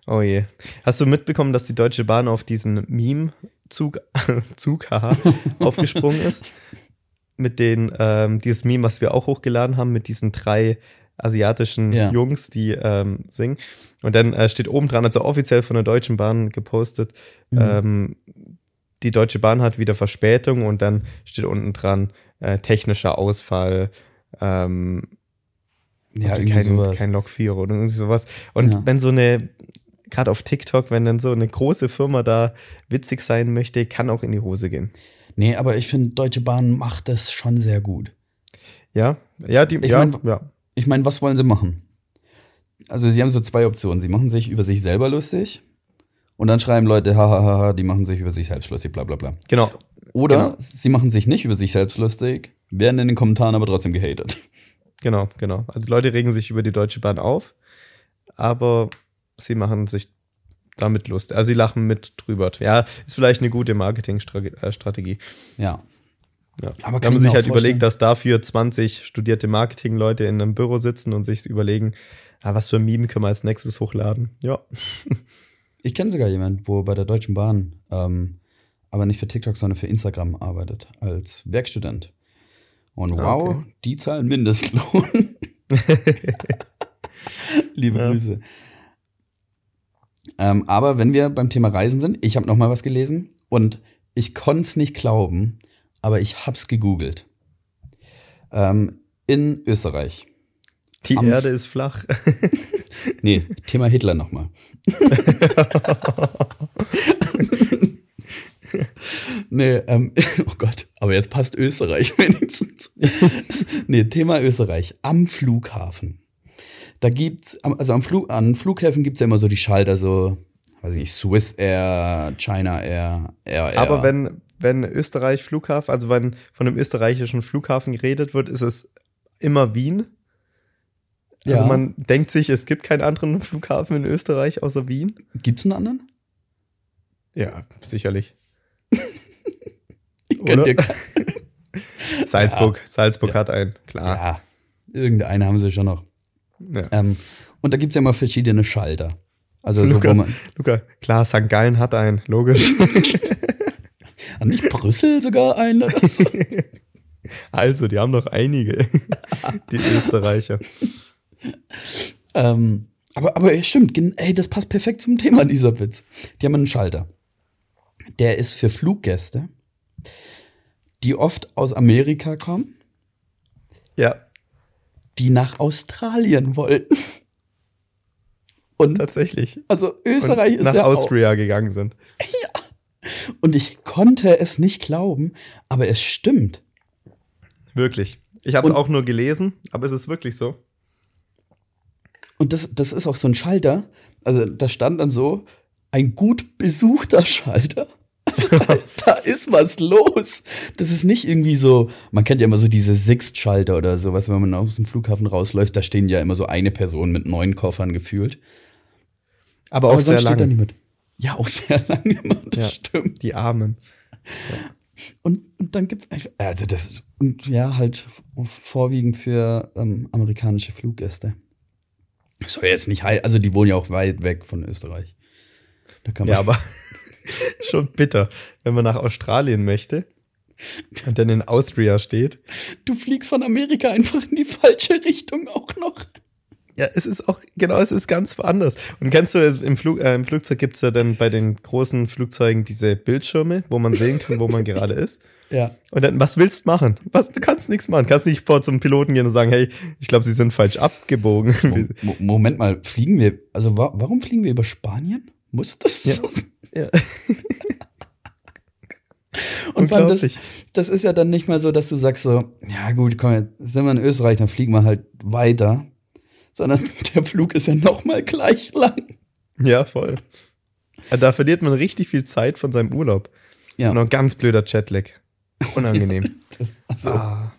Oh je. Hast du mitbekommen, dass die Deutsche Bahn auf diesen Meme-Zug, Zug, haha, aufgesprungen ist? Mit den, ähm, dieses Meme, was wir auch hochgeladen haben, mit diesen drei asiatischen ja. Jungs, die ähm, singen. Und dann äh, steht oben dran, also offiziell von der Deutschen Bahn gepostet, mhm. ähm, die Deutsche Bahn hat wieder Verspätung und dann steht unten dran äh, technischer Ausfall, ähm, Ja, kein, kein Lokführer oder irgendwie sowas. Und Ja. wenn so eine, gerade auf TikTok, wenn dann so eine große Firma da witzig sein möchte, kann auch in die Hose gehen. Nee, aber ich finde, Deutsche Bahn macht das schon sehr gut. Ja, ja, die, Ich ja, mein- ja. Ich meine, was wollen sie machen? Also, sie haben so zwei Optionen. Sie machen sich über sich selber lustig und dann schreiben Leute, hahaha, die machen sich über sich selbst lustig, bla bla bla. Genau. Oder Genau. sie machen sich nicht über sich selbst lustig, werden in den Kommentaren aber trotzdem gehatet. Genau, genau. Also Leute regen sich über die Deutsche Bahn auf, aber sie machen sich damit Lust. Also sie lachen mit drüber. Ja, ist vielleicht eine gute Marketingstrategie. Ja. Ja. Aber man ich sich halt auch überlegt, vorstellen. dass dafür 20 studierte Marketingleute in einem Büro sitzen und sich überlegen, ah, was für ein Meme können wir als nächstes hochladen. Ja. Ich kenne sogar jemanden, wo bei der Deutschen Bahn, ähm, aber nicht für TikTok, sondern für Instagram arbeitet, als Werkstudent. Und Ah, wow, okay. die zahlen Mindestlohn. Liebe Ja. Grüße. Ähm, aber wenn wir beim Thema Reisen sind, ich habe noch mal was gelesen und ich konnte es nicht glauben, aber ich hab's gegoogelt. Ähm, in Österreich. Die Am- Erde ist flach. Nee, Thema Hitler nochmal. nee, ähm, oh Gott, aber jetzt passt Österreich wenigstens. nee, Thema Österreich. Am Flughafen. Da gibt's, also am Flug, an Flughäfen gibt's ja immer so die Schalter, so, weiß ich nicht, Swiss Air, China Air, Air Air. Aber wenn, wenn Österreich Flughafen, also wenn von einem österreichischen Flughafen geredet wird, ist es immer Wien. Also Ja. man denkt sich, es gibt keinen anderen Flughafen in Österreich außer Wien. Gibt's einen anderen? Ja, sicherlich. Oder? Salzburg. Salzburg hat einen, klar. Ja, irgendeinen haben sie schon noch. Ja. Ähm, und da gibt's ja immer verschiedene Schalter. Also so, Luca, wo man, Luca, klar, St. Gallen hat einen, logisch. Ah, nicht Brüssel sogar ein oder so? also, die haben noch einige, die Österreicher. ähm, aber, aber stimmt, ey, das passt perfekt zum Thema, dieser Witz. Die haben einen Schalter. Der ist für Fluggäste, die oft aus Amerika kommen, Ja, die nach Australien wollten. Und tatsächlich. also Österreich Und ist nach ja auch, Austria gegangen sind. Und ich konnte es nicht glauben, aber es stimmt. Wirklich. Ich habe es auch nur gelesen, aber es ist wirklich so. Und das, das ist auch so ein Schalter. Also da stand dann so, ein gut besuchter Schalter. Also da, ist was los. Das ist nicht irgendwie so, man kennt ja immer so diese Sixt-Schalter oder sowas, wenn man aus dem Flughafen rausläuft, da stehen ja immer so eine Person mit neun Koffern gefühlt. Aber auch Aber sehr sonst steht da lang. niemand. Ja, auch sehr lange immer, das Ja. stimmt. Die Armen. Und, und dann gibt's einfach, also das ist, und ja, halt vorwiegend für ähm, amerikanische Fluggäste. Soll jetzt nicht heiß, also die wohnen ja auch weit weg von Österreich. Da kann man, Ja, aber schon bitter, wenn man nach Australien möchte und dann in Austria steht. du fliegst von Amerika einfach in die falsche Richtung auch noch. Ja, es ist auch, genau, es ist ganz woanders. Und kennst du, es- im, Flug, äh, im Flugzeug gibt's ja dann bei den großen Flugzeugen diese Bildschirme, wo man sehen kann, wo man gerade ist. Ja. Und dann, was willst du machen? Was, du kannst nichts machen. Kannst nicht vor zum Piloten gehen und sagen, hey, ich glaube, sie sind falsch abgebogen. Mo Moment mal, fliegen wir, also wa warum fliegen wir über Spanien? Muss das Ja. so sein? Ja. Und vor allem das, das ist ja dann nicht mal so, dass du sagst so, ja gut, komm, jetzt sind wir in Österreich, dann fliegen wir halt weiter. Sondern der Flug ist ja noch mal gleich lang. Ja, voll. Ja, Da verliert man richtig viel Zeit von seinem Urlaub. Ja. Und noch ein ganz blöder Jetlag. Unangenehm. Also, ah.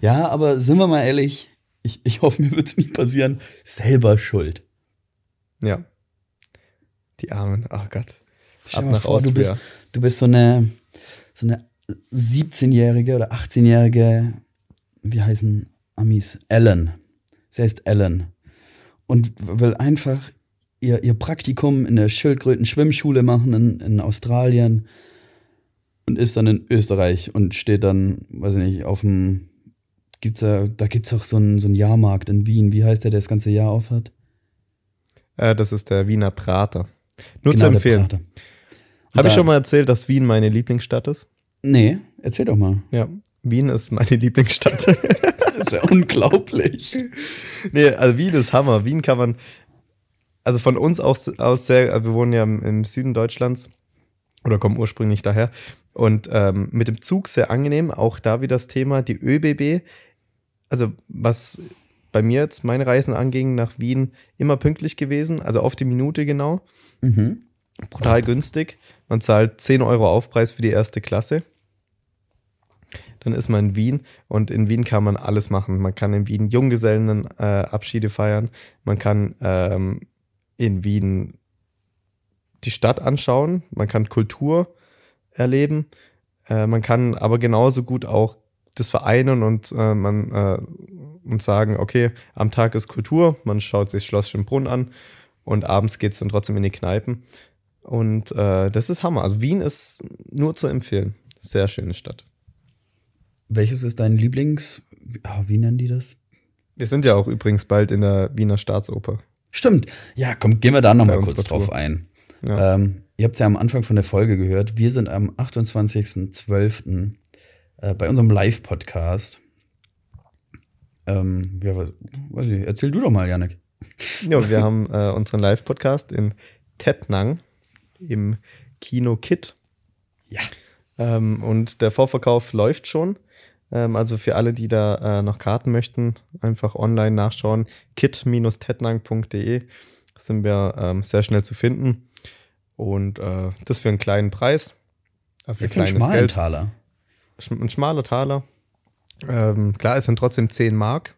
Ja, aber sind wir mal ehrlich, ich, ich hoffe, mir wird es nicht passieren. Selber schuld. Ja. Die Armen. Oh Gott. Stell Ab nach vor, du Austria. bist, du bist so eine, so eine 17-jährige oder 18-jährige, wie heißen Amis? Ellen. Sie heißt Ellen. Und will einfach ihr, ihr Praktikum in der Schildkröten-Schwimmschule machen in, in Australien und ist dann in Österreich und steht dann, weiß ich nicht, auf dem, gibt's da, da gibt's auch so einen, so einen Jahrmarkt in Wien. Wie heißt der, der das ganze Jahr aufhat? Äh, das ist der Wiener Prater. Nur zu Genau, der empfehlen. Habe ich schon mal erzählt, dass Wien meine Lieblingsstadt ist? Nee, erzähl doch mal. Ja, Wien ist meine Lieblingsstadt. das ist ja unglaublich. Nee, also Wien ist Hammer. Wien kann man, also von uns aus, aus sehr, wir wohnen ja im, im Süden Deutschlands oder kommen ursprünglich daher. Und ähm, mit dem Zug sehr angenehm, auch da wie das Thema, die ÖBB, also was bei mir jetzt meine Reisen anging nach Wien, immer pünktlich gewesen, also auf die Minute genau. Mhm. Brutal günstig. Man zahlt 10 Euro Aufpreis für die erste Klasse. Dann ist man in Wien und in Wien kann man alles machen. Man kann in Wien Junggesellenabschiede äh, feiern. Man kann ähm, in Wien die Stadt anschauen. Man kann Kultur erleben. Äh, man kann aber genauso gut auch das vereinen und äh, man äh, und sagen, okay, am Tag ist Kultur, man schaut sich Schloss Schönbrunn an und abends geht es dann trotzdem in die Kneipen. Und äh, das ist Hammer. Also Wien ist nur zu empfehlen. Sehr schöne Stadt. Welches ist dein Lieblings, ah, wie nennen die das? Wir sind ja auch übrigens bald in der Wiener Staatsoper. Stimmt. Ja, komm, gehen wir da nochmal kurz drauf ein. Ja. Ähm, ihr habt es ja am Anfang von der Folge gehört. Wir sind am 28.12. Äh, bei unserem Live-Podcast. Ähm, ja, weiß ich, erzähl du doch mal, Janik. Ja, wir haben äh, unseren Live-Podcast in Tettnang im Kino Kit. Ja. Ähm, und der Vorverkauf läuft schon. Ähm, also für alle, die da äh, noch Karten möchten, einfach online nachschauen. kit-tettnang.de sind wir ähm, sehr schnell zu finden. Und äh, das für einen kleinen Preis. Äh, für, ja, kleines Geld. Taler. Ein schmaler Taler. Ähm, klar, es sind trotzdem 10 Mark.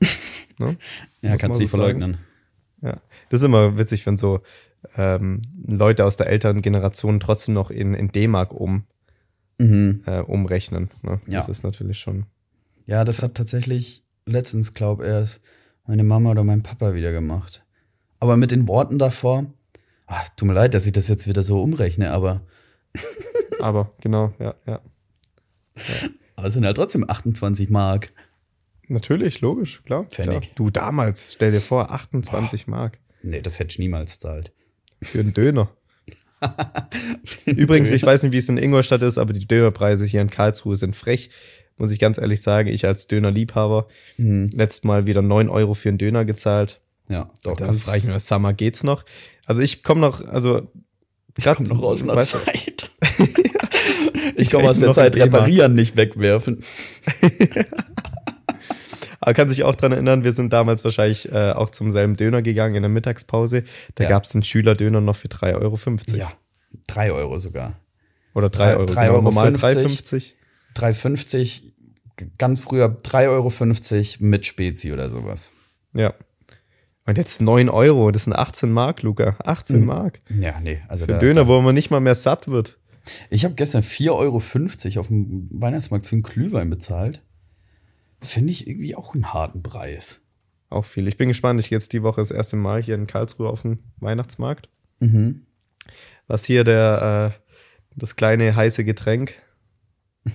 ne? ja, kannst du nicht verleugnen. Ja, das ist immer witzig, wenn so ähm, Leute aus der älteren Generation trotzdem noch in, in D-Mark um, mhm. äh, umrechnen. Ne? Das ja. ist natürlich schon. Ja, das hat tatsächlich letztens, glaube ich, erst meine Mama oder mein Papa wieder gemacht. Aber mit den Worten davor, ach, tut mir leid, dass ich das jetzt wieder so umrechne, aber. aber, genau, ja, ja. ja. Aber es sind halt trotzdem 28 Mark. Natürlich, logisch, klar. Pfennig. Klar. Du damals, stell dir vor, 28 Boah. Mark. Nee, das hätte ich niemals zahlt. Für einen Döner. Übrigens, ich weiß nicht, wie es in Ingolstadt ist, aber die Dönerpreise hier in Karlsruhe sind frech. Muss ich ganz ehrlich sagen, ich als Dönerliebhaber mhm. letztes Mal wieder 9 Euro für einen Döner gezahlt. Ja, doch. Dann frage ich mich, Summer geht's noch? Also ich komme noch, also ich komme noch aus einer Zeit. ich komme aus der Zeit reparieren, nicht wegwerfen. Aber kann sich auch daran erinnern, wir sind damals wahrscheinlich äh, auch zum selben Döner gegangen in der Mittagspause. Da ja. gab es den Schülerdöner noch für 3,50 Euro. Ja, 3 Euro sogar. Oder 3 Euro. 3 genau. Euro normal 3,50. 3,50, ganz früher 3,50 Euro mit Spezi oder sowas. Ja. Und jetzt 9 Euro, das sind 18 Mark, Luca. 18 mhm. Mark. Ja, nee. Also für da, Döner, wo man nicht mal mehr satt wird. Ich habe gestern 4,50 Euro auf dem Weihnachtsmarkt für einen Glühwein bezahlt. Finde ich irgendwie auch einen harten Preis. Auch viel. Ich bin gespannt. Ich gehe jetzt die Woche das erste Mal hier in Karlsruhe auf den Weihnachtsmarkt. Mhm. Was hier der, äh, das kleine heiße Getränk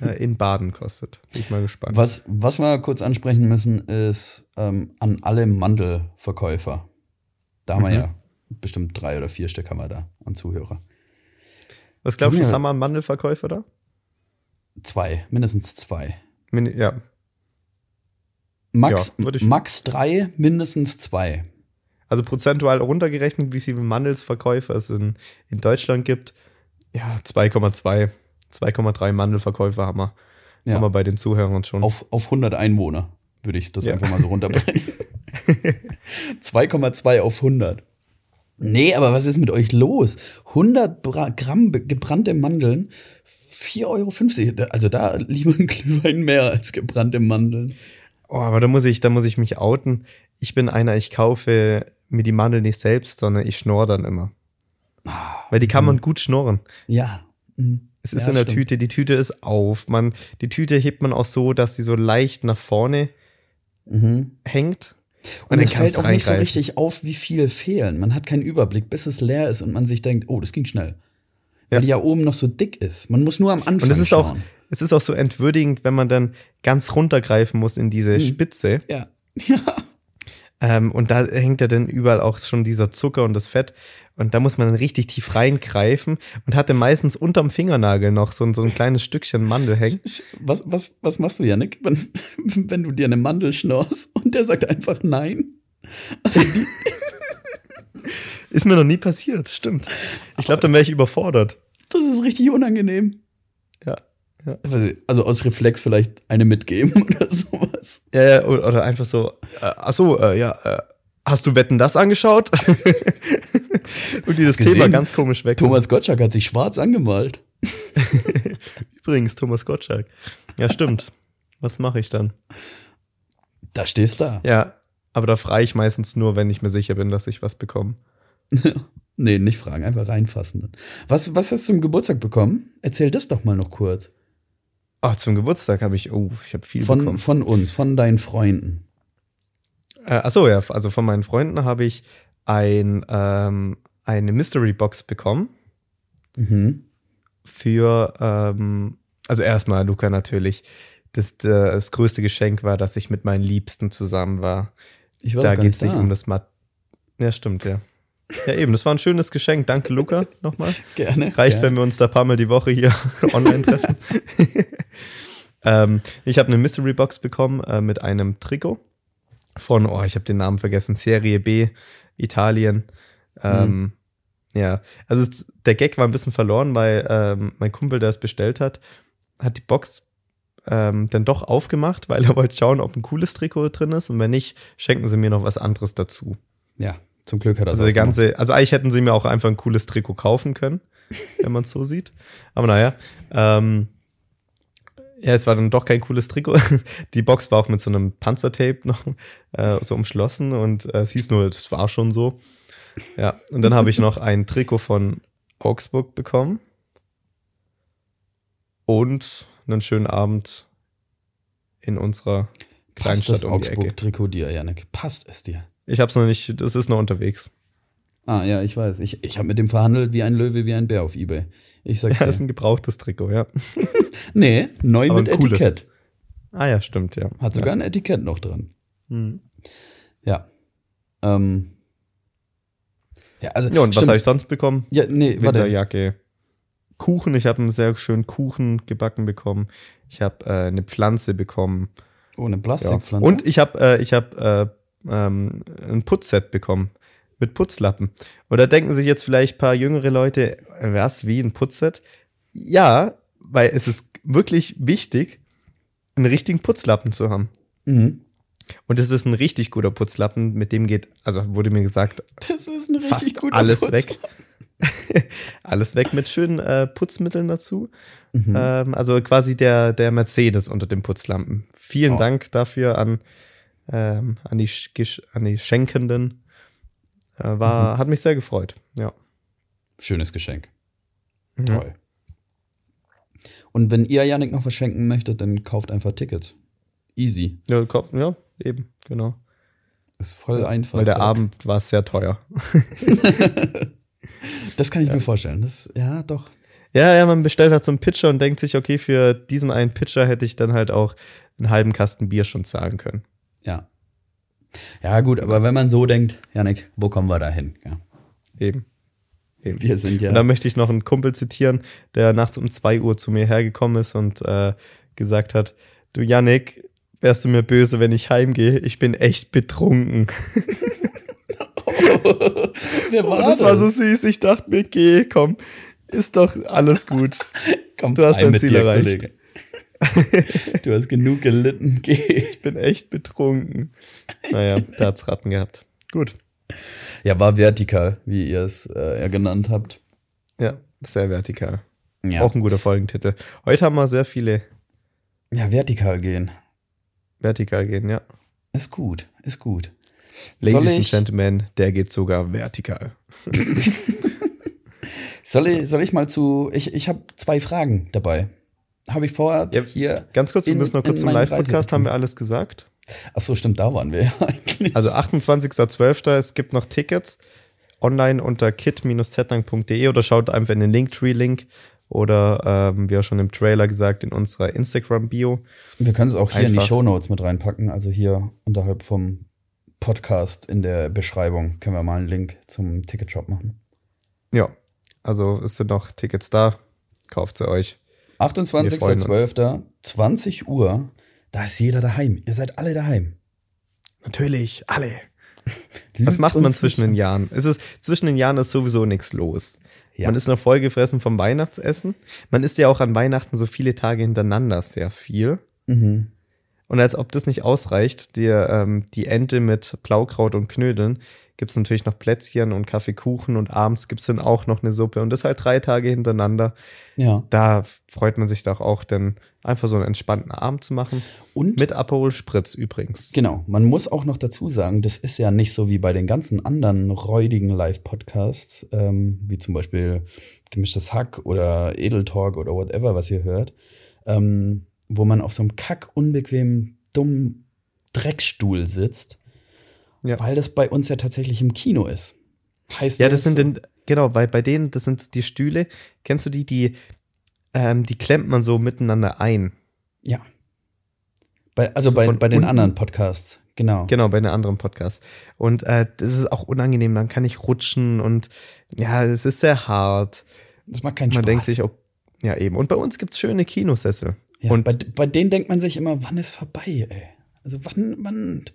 äh, in Baden kostet. Bin ich mal gespannt. Was, was wir kurz ansprechen müssen, ist ähm, an alle Mandelverkäufer. Da haben mhm. wir ja bestimmt drei oder vier Stück haben wir da an Zuhörer. Was glaubst du, ja. haben wir an Mandelverkäufer da? Zwei, mindestens zwei. Min ja, Max, ja, Max drei, mindestens zwei. Also prozentual runtergerechnet, wie viele Mandelsverkäufer es in, in Deutschland gibt. Ja, 2,2. 2,3 Mandelverkäufer haben wir, ja. haben wir bei den Zuhörern schon. Auf, auf 100 Einwohner würde ich das ja. einfach mal so runterbrechen. 2,2 auf 100. Nee, aber was ist mit euch los? 100 Gramm gebrannte Mandeln, 4,50 Euro. Also da lieber ein Glühwein mehr als gebrannte Mandeln. Oh, aber da muss ich, da muss ich mich outen. Ich bin einer, ich kaufe mir die Mandel nicht selbst, sondern ich schnorr dann immer. Weil die kann man mhm. gut schnorren. Ja. Mhm. Es ist ja, in der stimmt. Tüte, die Tüte ist auf. Man, die Tüte hebt man auch so, dass sie so leicht nach vorne mhm. hängt. Und, und es fällt auch nicht so richtig auf, wie viel fehlen. Man hat keinen Überblick, bis es leer ist und man sich denkt, oh, das ging schnell. Weil die ja oben noch so dick ist. Man muss nur am Anfang. Und es ist schauen. auch, es ist auch so entwürdigend, wenn man dann ganz runtergreifen muss in diese hm. Spitze. Ja. Ja. Ähm, und da hängt ja dann überall auch schon dieser Zucker und das Fett. Und da muss man dann richtig tief reingreifen und hatte meistens unterm Fingernagel noch so, so ein kleines Stückchen Mandel hängen. Was, was, was machst du, Janik, wenn, wenn du dir eine Mandel schnorst und der sagt einfach nein? Also Ist mir noch nie passiert, stimmt. Ich glaube, dann wäre ich überfordert. Das ist richtig unangenehm. Ja. Ja. Also aus Reflex vielleicht eine mitgeben oder sowas. Ja, ja oder einfach so, äh, ach so, äh, ja, äh, hast du Wetten das angeschaut? Und dieses Thema ganz komisch weg. Thomas Gottschalk hat sich schwarz angemalt. Übrigens, Thomas Gottschalk. Ja, stimmt. Was mache ich dann? Da stehst du. Ja, aber da frage ich meistens nur, wenn ich mir sicher bin, dass ich was bekomme. nee, nicht fragen, einfach reinfassen. Was, was hast du zum Geburtstag bekommen? Erzähl das doch mal noch kurz. Ach, zum Geburtstag habe ich, oh, ich habe viel von, bekommen. Von uns, von deinen Freunden. Äh, achso, ja, also von meinen Freunden habe ich ein, ähm, eine Mystery Box bekommen. Mhm. Für, ähm, also erstmal, Luca natürlich, das, das größte Geschenk war, dass ich mit meinen Liebsten zusammen war. Ich war da geht es nicht nicht um das Mat. Ja, stimmt, ja. Ja, eben, das war ein schönes Geschenk. Danke, Luca, nochmal. Gerne. Reicht, gerne. wenn wir uns da ein paar Mal die Woche hier online treffen. ähm, ich habe eine Mystery Box bekommen äh, mit einem Trikot von, oh, ich habe den Namen vergessen, Serie B, Italien. Ähm, Mhm. Ja, also es, der Gag war ein bisschen verloren, weil ähm, mein Kumpel, der es bestellt hat, hat die Box ähm, dann doch aufgemacht, weil er wollte schauen, ob ein cooles Trikot drin ist. Und wenn nicht, schenken sie mir noch was anderes dazu. Ja, zum Glück hat er Also der ganze, also eigentlich hätten sie mir auch einfach ein cooles Trikot kaufen können, wenn man es so sieht. Aber naja, ähm, ja, es war dann doch kein cooles Trikot. Die Box war auch mit so einem Panzertape noch äh, so umschlossen und äh, es hieß nur, das war schon so. Ja, und dann habe ich noch ein Trikot von Augsburg bekommen und einen schönen Abend in unserer Passt Kleinstadt das um. Augsburg-Trikot dir, Janik? Passt es dir? Ich habe es noch nicht, das ist noch unterwegs. Ah, ja, ich weiß. Ich, ich habe mit dem verhandelt wie ein Löwe, wie ein Bär auf Ebay. Ich sag's Ja, das ist dir. ein gebrauchtes Trikot, ja. Nee, neu Aber mit cooles. Etikett. Ah ja, stimmt, ja. Hat sogar ein Etikett noch dran. Mhm. Ja. Ähm. Ja, also. Ja, und was stimmt. habe ich sonst bekommen? Ja, nee, warte. Winterjacke. Kuchen, ich habe einen sehr schönen Kuchen gebacken bekommen. Ich habe äh, eine Pflanze bekommen. Oh, eine Ja. Plastikpflanze. Und ich habe äh, ich hab, äh, ähm, ein Putzset bekommen mit Putzlappen. Oder denken sich jetzt vielleicht ein paar jüngere Leute, äh, was, wie ein Putzset? Ja, weil es ist wirklich wichtig, einen richtigen Putzlappen zu haben. Mhm. Und es ist ein richtig guter Putzlappen, mit dem geht, also wurde mir gesagt, Das ist ein richtig fast guter alles weg. alles weg mit schönen äh, Putzmitteln dazu. Mhm. Ähm, also quasi der, der Mercedes unter den Putzlampen. Vielen Oh. Dank dafür an, ähm, an, die, an die Schenkenden. Äh, war, Mhm. Hat mich sehr gefreut. Ja. Schönes Geschenk. Mhm. Toll. Und wenn ihr Janik noch was schenken möchtet, dann kauft einfach Tickets. Easy. Ja, komm, ja, eben, genau. Ist voll einfach. Weil der Abend war sehr teuer. Das kann ich mir vorstellen. Das, ja, doch. Ja, ja, man bestellt halt so einen Pitcher und denkt sich, okay, für diesen einen Pitcher hätte ich dann halt auch einen halben Kasten Bier schon zahlen können. Ja. Ja, gut, aber wenn man so denkt, Janik, wo kommen wir da hin? Ja. Eben. Eben. Wir sind ja. Und da möchte ich noch einen Kumpel zitieren, der nachts um 2 Uhr zu mir hergekommen ist und äh, gesagt hat, du Yannick, wärst du mir böse, wenn ich heimgehe? Ich bin echt betrunken. Wer Oh, das war so süß. Ich dachte mir, geh, komm, ist doch alles gut. Komm, du hast dein Ziel erreicht. Kollege. du hast genug gelitten. Geh. Ich bin echt betrunken. Naja, da hat's Ratten gehabt. Gut. Ja, war vertikal, wie ihr es äh, ja genannt habt. Ja, sehr vertikal. Ja. Auch ein guter Folgentitel. Heute haben wir sehr viele ja, vertikal gehen. vertikal gehen, ja. Ist gut, ist gut. Ladies and Gentlemen, der geht sogar vertikal. Soll ich, soll ich mal zu. Ich, ich habe zwei Fragen dabei. Habe ich vorher Ja, hier. Ganz kurz, wir müssen noch kurz zum Live-Podcast, haben wir alles gesagt. Ach so, stimmt, da waren wir ja eigentlich. Also 28.12. Es gibt noch Tickets online unter kit-tetank.de oder schaut einfach in den Linktree-Link oder ähm, wie auch schon im Trailer gesagt, in unserer Instagram-Bio. Wir können es auch hier in die Einfach. Shownotes mit reinpacken, also hier unterhalb vom Podcast in der Beschreibung. Können wir mal einen Link zum Ticketshop machen. Ja, also es sind noch Tickets da. Kauft sie euch. 28.12. 20 Uhr. Da ist jeder daheim. Ihr seid alle daheim. Natürlich, alle. Was macht man zwischen den Jahren? Es ist, zwischen den Jahren ist sowieso nichts los. Ja. Man ist noch vollgefressen vom Weihnachtsessen. Man isst ja auch an Weihnachten so viele Tage hintereinander sehr viel. Mhm. Und als ob das nicht ausreicht, dir ähm, die Ente mit Blaukraut und Knödeln, gibt es natürlich noch Plätzchen und Kaffeekuchen und abends gibt es dann auch noch eine Suppe und das halt drei Tage hintereinander. Ja. Da freut man sich doch auch, dann einfach so einen entspannten Abend zu machen. Und mit Aperol Spritz übrigens. Genau, man muss auch noch dazu sagen, das ist ja nicht so wie bei den ganzen anderen räudigen Live-Podcasts, ähm, wie zum Beispiel Gemischtes Hack oder Edeltalk oder whatever, was ihr hört, ähm, wo man auf so einem kack unbequemen, dummen Dreckstuhl sitzt ja. Weil das bei uns ja tatsächlich im Kino ist. Heißt ja, das, das sind so? denn, genau, weil bei denen, das sind die Stühle, kennst du die, die, ähm, die klemmt man so miteinander ein. Ja. Bei, also, also bei, bei den unten. anderen Podcasts, genau. Genau, bei den anderen Podcasts. Und äh, das ist auch unangenehm, dann kann ich rutschen und ja, es ist sehr hart. Das macht keinen man Spaß. Man denkt sich, ob, ja eben. Und bei uns gibt es schöne Kinosessel. Ja, und bei, bei denen denkt man sich immer, wann ist vorbei, ey? Also wann, wann,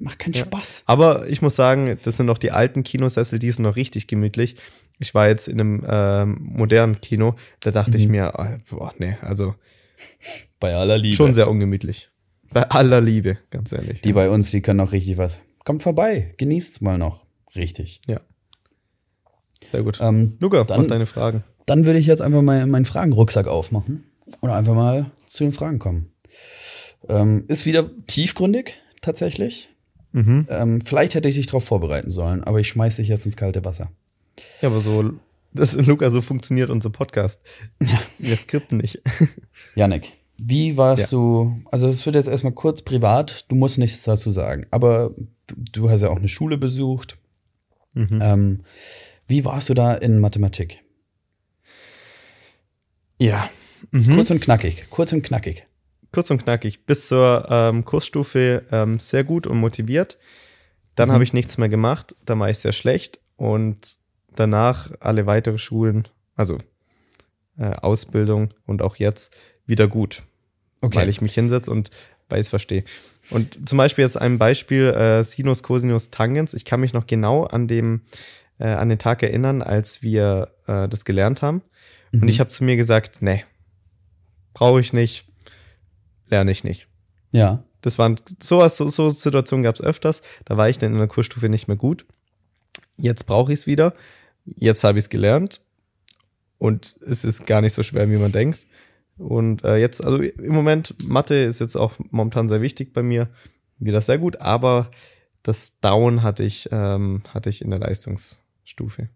Macht keinen ja. Spaß. Aber ich muss sagen, das sind noch die alten Kinosessel, die sind noch richtig gemütlich. Ich war jetzt in einem ähm, modernen Kino, da dachte mhm. ich mir, oh, boah, nee, also bei aller Liebe. Schon sehr ungemütlich. Bei aller Liebe, ganz ehrlich. Die bei uns, die können auch richtig was. Kommt vorbei, genießt's mal noch. Richtig. Ja. Sehr gut. Ähm, Luca, dann, deine Fragen. Dann würde ich jetzt einfach mal meinen Fragenrucksack aufmachen und einfach mal zu den Fragen kommen. Ähm, ist wieder tiefgründig, tatsächlich. Mhm. Ähm, vielleicht hätte ich dich darauf vorbereiten sollen, aber ich schmeiße dich jetzt ins kalte Wasser. Ja, aber so, das, Luca, so funktioniert unser Podcast. Ja. Wir skripten nicht. Janik, wie warst ja. du, also es wird jetzt erstmal kurz privat, du musst nichts dazu sagen, aber du, du hast ja auch eine Schule besucht. Mhm. Ähm, wie warst du da in Mathematik? Ja. Mhm. Kurz und knackig, kurz und knackig kurz und knackig, bis zur ähm, Kursstufe ähm, sehr gut und motiviert. Dann mhm. habe ich nichts mehr gemacht, da war ich sehr schlecht und danach alle weitere Schulen, also äh, Ausbildung und auch jetzt wieder gut, okay. weil ich mich hinsetze und weil ich es verstehe. Und zum Beispiel jetzt ein Beispiel äh, Sinus, Cosinus, Tangens. Ich kann mich noch genau an dem äh, an den Tag erinnern, als wir äh, das gelernt haben. Mhm. Und ich habe zu mir gesagt, nee, brauche ich nicht, lerne ich nicht. Ja. Das waren sowas, so, so Situationen gab es öfters. Da war ich dann in der Kursstufe nicht mehr gut. Jetzt brauche ich es wieder. Jetzt habe ich es gelernt. Und es ist gar nicht so schwer, wie man denkt. Und äh, jetzt, also im Moment, Mathe ist jetzt auch momentan sehr wichtig bei mir. Wieder sehr gut, aber das Down hatte ich, ähm, hatte ich in der Leistungsstufe.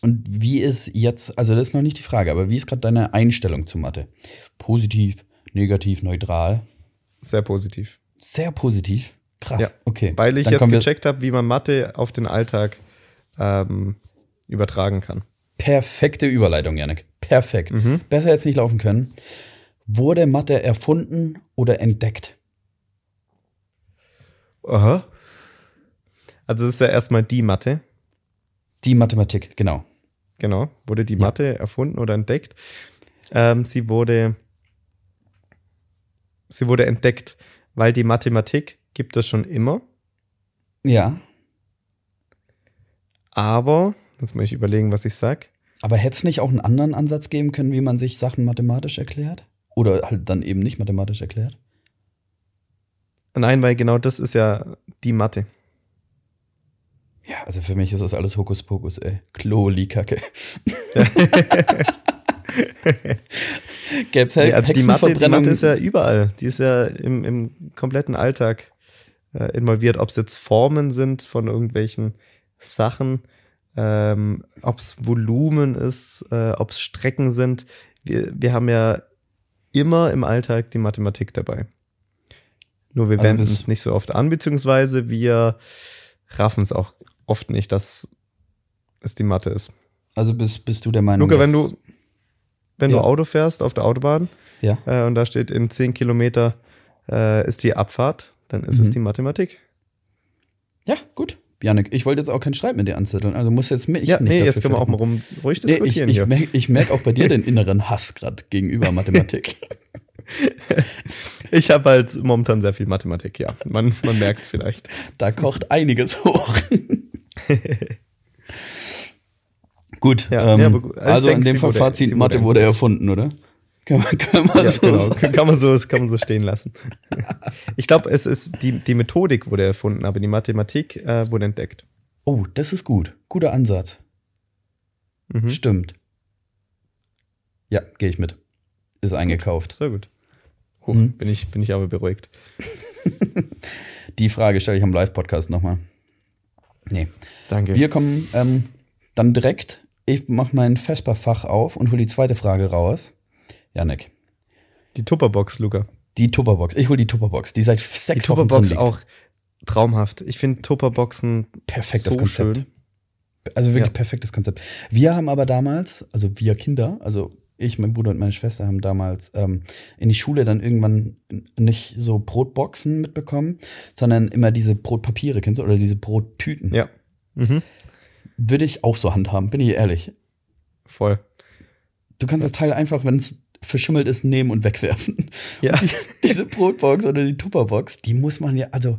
Und wie ist jetzt, also das ist noch nicht die Frage, aber wie ist gerade deine Einstellung zu Mathe? Positiv, Negativ, neutral. Sehr positiv. Sehr positiv. Krass. Ja, okay. Weil ich Dann jetzt gecheckt habe, wie man Mathe auf den Alltag ähm, übertragen kann. Perfekte Überleitung, Janik. Perfekt. Mhm. Besser jetzt nicht laufen können. Wurde Mathe erfunden oder entdeckt? Aha. Also es ist ja erstmal die Mathe. Die Mathematik, genau. Genau. Wurde die ja. Mathe erfunden oder entdeckt? Ähm, sie wurde sie wurde entdeckt, weil die Mathematik gibt es schon immer. Ja. Aber, jetzt muss ich überlegen, was ich sag. Aber hätte es nicht auch einen anderen Ansatz geben können, wie man sich Sachen mathematisch erklärt? Oder halt dann eben nicht mathematisch erklärt? Nein, weil genau das ist ja die Mathe. Ja, also für mich ist das alles Hokuspokus, ey. Kloli-Kacke. Gäbe es halt ja, also die Mathe, die Mathe ist ja überall. Die ist ja im, im kompletten Alltag äh, involviert. Ob es jetzt Formen sind von irgendwelchen Sachen, ähm, ob es Volumen ist, äh, ob es Strecken sind. Wir, wir haben ja immer im Alltag die Mathematik dabei. Nur wir also wenden es nicht so oft an, beziehungsweise wir raffen es auch oft nicht, dass es die Mathe ist. Also bist, bist du der Meinung, Luca, wenn du wenn ja. du Auto fährst auf der Autobahn ja. äh, und da steht in 10 Kilometer äh, ist die Abfahrt, dann ist mhm. es die Mathematik. Ja, Janik, ich wollte jetzt auch keinen Streit mit dir anzetteln, also muss jetzt mich ja, nicht nee, jetzt können wir auch mal rum ruhig diskutieren nee, ich, ich, merke, ich merke auch bei dir den inneren Hass gerade gegenüber Mathematik. ich habe halt momentan sehr viel Mathematik, ja. Man, man merkt es vielleicht. Da kocht einiges hoch. gut, ja, ähm, ja, also, also in dem Fall wurde- Fazit, Mathe wurde- erfunden, oder? Kann man, kann man Ja, so genau. Kann man so, das kann man so stehen lassen. Ich glaube, es ist die, die Methodik wurde erfunden, aber die Mathematik äh, wurde entdeckt. Oh, das ist gut. Guter Ansatz. Mhm. Stimmt. Ja, gehe ich mit. Ist eingekauft. Sehr gut. Huch, Mhm. bin, ich, bin ich aber beruhigt. Die Frage stelle ich am Live-Podcast nochmal. Nee. Danke. Wir kommen ähm, dann direkt. Ich mache mein Vesper-Fach auf und hole die zweite Frage raus. Janik, die Tupperbox, Luca. die Tupperbox. Ich hole die Tupperbox, die seit Die sechs Wochen drin Tupperbox auch traumhaft. Ich finde Tupperboxen Perfektes so Konzept. schön. Also wirklich Ja. perfektes Konzept. Wir haben aber damals, also wir Kinder, also ich, mein Bruder und meine Schwester haben damals ähm, in die Schule dann irgendwann nicht so Brotboxen mitbekommen, sondern immer diese Brotpapiere, kennst du, oder diese Brottüten. Ja. Mhm. Würde ich auch so handhaben, bin ich ehrlich. Voll. Du kannst das Teil einfach, wenn es verschimmelt ist, nehmen und wegwerfen. Ja. Und die, diese Brotbox oder die Tupperbox, die muss man ja, also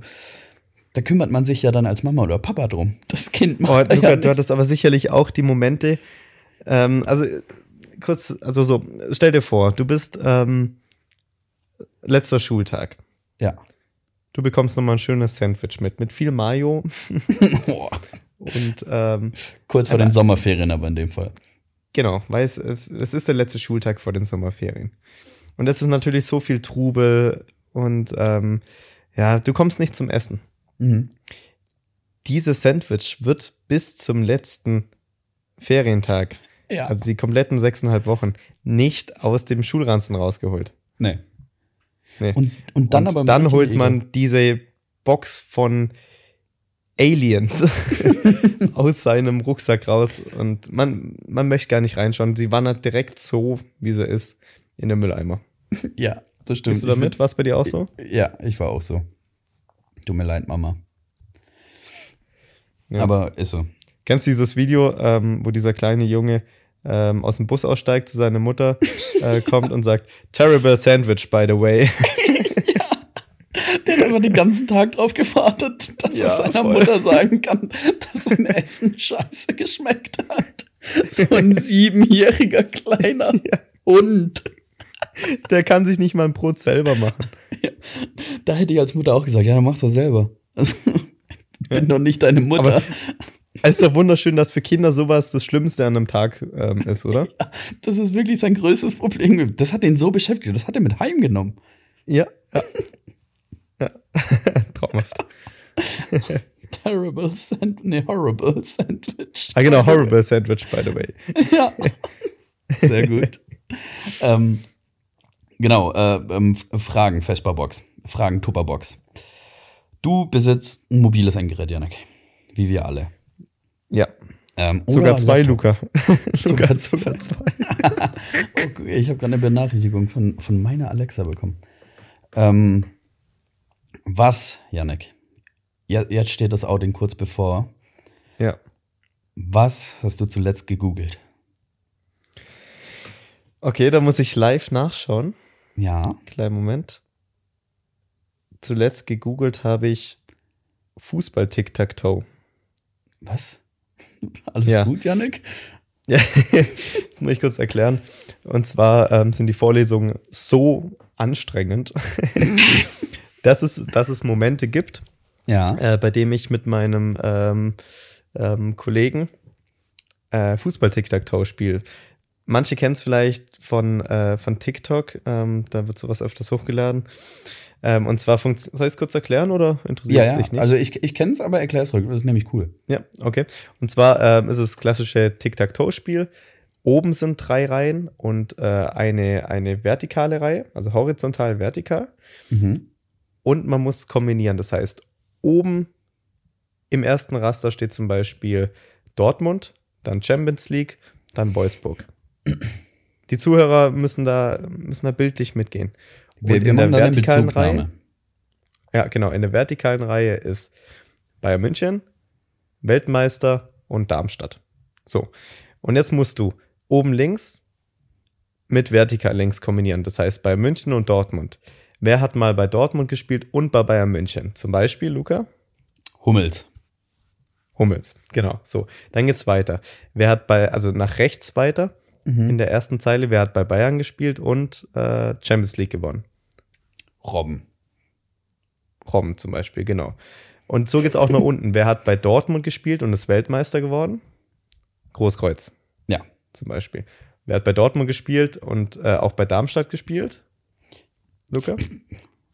da kümmert man sich ja dann als Mama oder Papa drum. Das Kind macht Oh, Luca, ja du hattest aber sicherlich auch die Momente, ähm, also kurz, also so, stell dir vor, du bist ähm, letzter Schultag. Ja. Du bekommst nochmal ein schönes Sandwich mit, mit viel Mayo und ähm, Kurz vor den Sommerferien aber in dem Fall. genau, weil es, es es ist der letzte Schultag vor den Sommerferien. Und es ist natürlich so viel Trubel und ähm, ja, du kommst nicht zum Essen. Mhm. Dieses Sandwich wird bis zum letzten Ferientag, Ja. also die kompletten sechseinhalb Wochen, nicht aus dem Schulranzen rausgeholt. nee. Nee. Und, und dann und aber. dann holt man diese Box von Aliens aus seinem Rucksack raus und man, man möchte gar nicht reinschauen. Sie wandert direkt so, wie sie ist, in den Mülleimer. Ja, das stimmt. Bist du damit? War es bei dir auch so? ja, ich war auch so. Tut mir leid, Mama. Ja. Aber ist so. Kennst du dieses Video, ähm, wo dieser kleine Junge ähm, aus dem Bus aussteigt, zu seiner Mutter äh, kommt und sagt, terrible sandwich, by the way. Der hat aber den ganzen Tag drauf gewartet, dass Ja, er seiner voll. Mutter sagen kann, dass sein Essen scheiße geschmeckt hat. So ein siebenjähriger kleiner Hund. Der kann sich nicht mal ein Brot selber machen. Da hätte ich als Mutter auch gesagt, ja, dann mach doch selber. Also, ich bin doch nicht deine Mutter. Aber- ist doch wunderschön, dass für Kinder sowas das Schlimmste an einem Tag ähm, ist, oder? Das ist wirklich sein größtes Problem. Das hat ihn so beschäftigt. Das hat er mit heimgenommen. Ja. Ja. ja. Traumhaft. Terrible Sandwich. Nee, horrible Sandwich. Ah, genau, horrible sandwich, by the way. Ja. Sehr gut. ähm, genau, äh, ähm, Fragen, Vesperbox. Fragen, Tupperbox. Du besitzt ein mobiles Endgerät, Janik. Wie wir alle. Ja. Ähm, Sogar zwei. Luca. Sogar sogar zwei. Oh, ich habe gerade eine Benachrichtigung von, von meiner Alexa bekommen. Ähm, was, Janik? Ja, jetzt steht das Outing kurz bevor. Ja. Was hast du zuletzt gegoogelt? Okay, da muss ich live nachschauen. Ja. Kleinen Moment. Zuletzt gegoogelt habe ich Fußball-Tic-Tac-Toe. Was? Alles Ja. gut, Janik? Ja, das muss ich kurz erklären. Und zwar ähm, sind die Vorlesungen so anstrengend, dass, es, dass es Momente gibt, Ja. äh, bei dem ich mit meinem ähm, ähm, Kollegen äh, Fußball-Tic-Tac-Toe spiele. Manche kennen es vielleicht von, äh, von TikTok, ähm, da wird sowas öfters hochgeladen. Ähm, und zwar, funkt- soll ich es kurz erklären oder interessiert Ja, es ja. dich nicht? Also ich, ich kenne es, aber erklär es ruhig. Das ist nämlich cool. Ja, okay. Und zwar ähm, ist es das klassische Tic-Tac-Toe-Spiel. Oben sind drei Reihen und äh, eine, eine vertikale Reihe, also horizontal, vertikal. Mhm. Und man muss kombinieren. Das heißt, oben im ersten Raster steht zum Beispiel Dortmund, dann Champions League, dann Wolfsburg. Die Zuhörer müssen da, müssen da bildlich mitgehen. Wir, in der vertikalen Reihe, ja, genau, in der vertikalen Reihe ist Bayern München, Weltmeister und Darmstadt. So. Und jetzt musst du oben links mit vertikal links kombinieren. Das heißt bei München und Dortmund. Wer hat mal bei Dortmund gespielt und bei Bayern München? Zum Beispiel, Luca? Hummels. Hummels, genau. So, dann geht's weiter. Wer hat bei, also nach rechts weiter mhm. in der ersten Zeile, wer hat bei Bayern gespielt und äh, Champions League gewonnen? Robben. Robben zum Beispiel, genau. Und so geht's auch nach unten. Wer hat bei Dortmund gespielt und ist Weltmeister geworden? Großkreuz. Ja. Zum Beispiel. Wer hat bei Dortmund gespielt und äh, auch bei Darmstadt gespielt? Luca?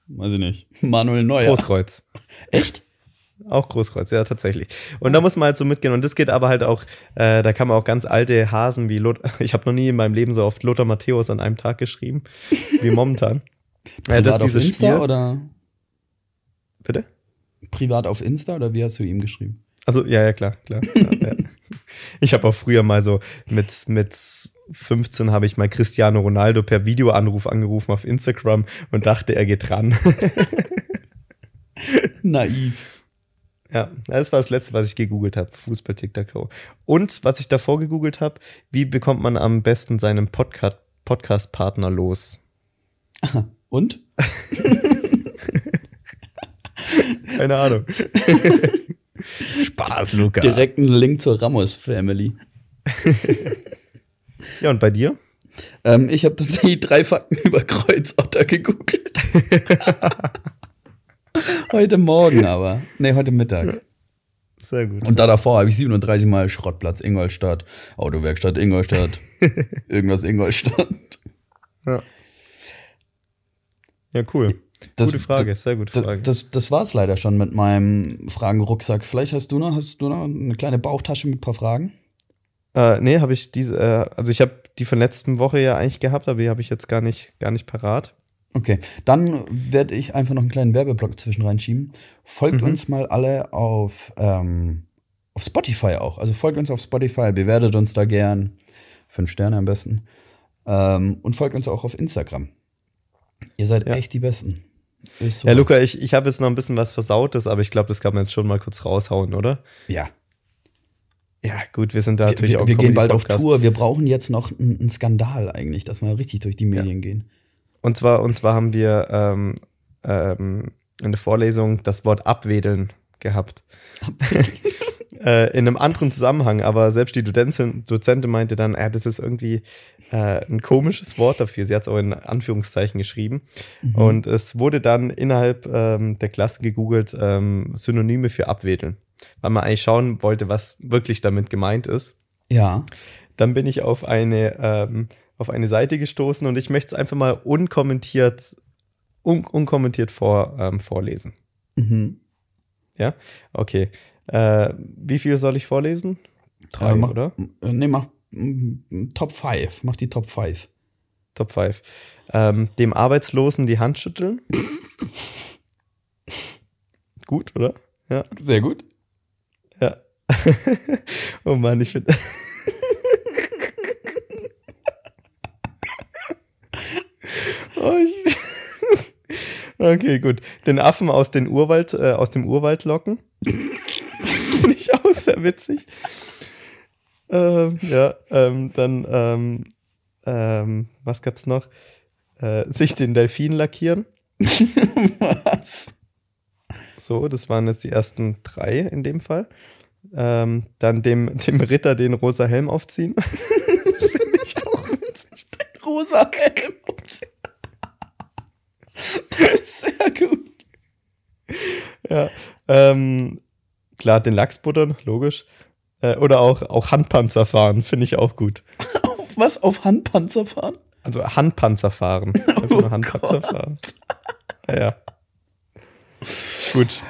Weiß ich nicht. Manuel Neuer. Großkreuz. Echt? Auch Großkreuz, ja, tatsächlich. Und da muss man halt so mitgehen. Und das geht aber halt auch, äh, da kann man auch ganz alte Hasen wie Lothar, ich habe noch nie in meinem Leben so oft Lothar Matthäus an einem Tag geschrieben, wie momentan. Privat äh, das auf Insta Spiel. oder? Bitte? Privat auf Insta oder wie hast du ihm geschrieben? Also, ja, ja, klar, klar. ja, ja. Ich habe auch früher mal so mit, mit 15 habe ich mal Cristiano Ronaldo per Videoanruf angerufen auf Instagram und dachte, er geht ran. Naiv. Ja, das war das letzte, was ich gegoogelt habe. Fußball TikTok. Und was ich davor gegoogelt habe, wie bekommt man am besten seinen Podcast, Podcast-Partner los? Und? Keine Ahnung. Spaß, Luca. Direkt einen Link zur Ramos Family. ja, und bei dir? Ähm, ich habe tatsächlich drei Fakten über Kreuzotter gegoogelt. Heute Morgen aber. Nee, heute Mittag. Sehr gut. Und da davor habe ich 37 Mal Schrottplatz Ingolstadt, Autowerkstatt Ingolstadt, irgendwas Ingolstadt. Ja. Ja, cool. Das, gute Frage, sehr gute Frage. Das, das, das war es leider schon mit meinem Fragenrucksack. Vielleicht hast du noch, hast du noch eine kleine Bauchtasche mit ein paar Fragen? Äh, nee, habe ich diese, äh, also ich habe die von letzten Woche ja eigentlich gehabt, aber die habe ich jetzt gar nicht, gar nicht parat. Okay, dann werde ich einfach noch einen kleinen Werbeblock zwischen reinschieben. Folgt mhm. uns mal alle auf, ähm, auf Spotify auch. Also folgt uns auf Spotify, bewertet uns da gern. Fünf Sterne am besten. Ähm, und folgt uns auch auf Instagram. Ihr seid ja. echt die Besten. Ja, Luca, ich, ich habe jetzt noch ein bisschen was Versautes, aber ich glaube, das kann man jetzt schon mal kurz raushauen, oder? Ja. Ja, gut, wir sind da natürlich wir, auch. Wir gehen bald auf Tour. Wir brauchen jetzt noch einen Skandal eigentlich, dass wir richtig durch die Medien ja. gehen. Und zwar, und zwar haben wir ähm, ähm, in der Vorlesung das Wort abwedeln gehabt. äh, in einem anderen Zusammenhang, aber selbst die Dozentin, Dozentin meinte dann, äh, das ist irgendwie äh, ein komisches Wort dafür. Sie hat es auch in Anführungszeichen geschrieben. Mhm. Und es wurde dann innerhalb ähm, der Klasse gegoogelt, ähm, Synonyme für abwedeln, weil man eigentlich schauen wollte, was wirklich damit gemeint ist. Ja. Dann bin ich auf eine ähm, auf eine Seite gestoßen und ich möchte es einfach mal unkommentiert, un unkommentiert vor, ähm, vorlesen. Mhm. Ja, okay. Äh, wie viel soll ich vorlesen? Drei, äh, mach, oder? Nee, mach Top 5. Mach die Top 5. Top 5. Ähm, dem Arbeitslosen die Hand schütteln. gut, oder? Ja. Sehr gut. Ja. oh Mann, ich finde. okay, gut. Den Affen aus, den Urwald, äh, aus dem Urwald locken. Finde ich auch sehr witzig. Ähm, ja, ähm, dann, ähm, ähm, was gab's noch? Äh, sich den Delfin lackieren. was? So, das waren jetzt die ersten drei in dem Fall. Ähm, dann dem, dem Ritter den rosa Helm aufziehen. Finde ich auch witzig. Den rosa Helm aufziehen. Das gut. Ja. Ähm, klar, den Lachs buttern, logisch. Äh, oder auch, auch Handpanzer fahren, finde ich auch gut. Auf was? Auf Handpanzer fahren? Also Handpanzer fahren. Also oh Handpanzer Gott. fahren. Ja, ja. Gut.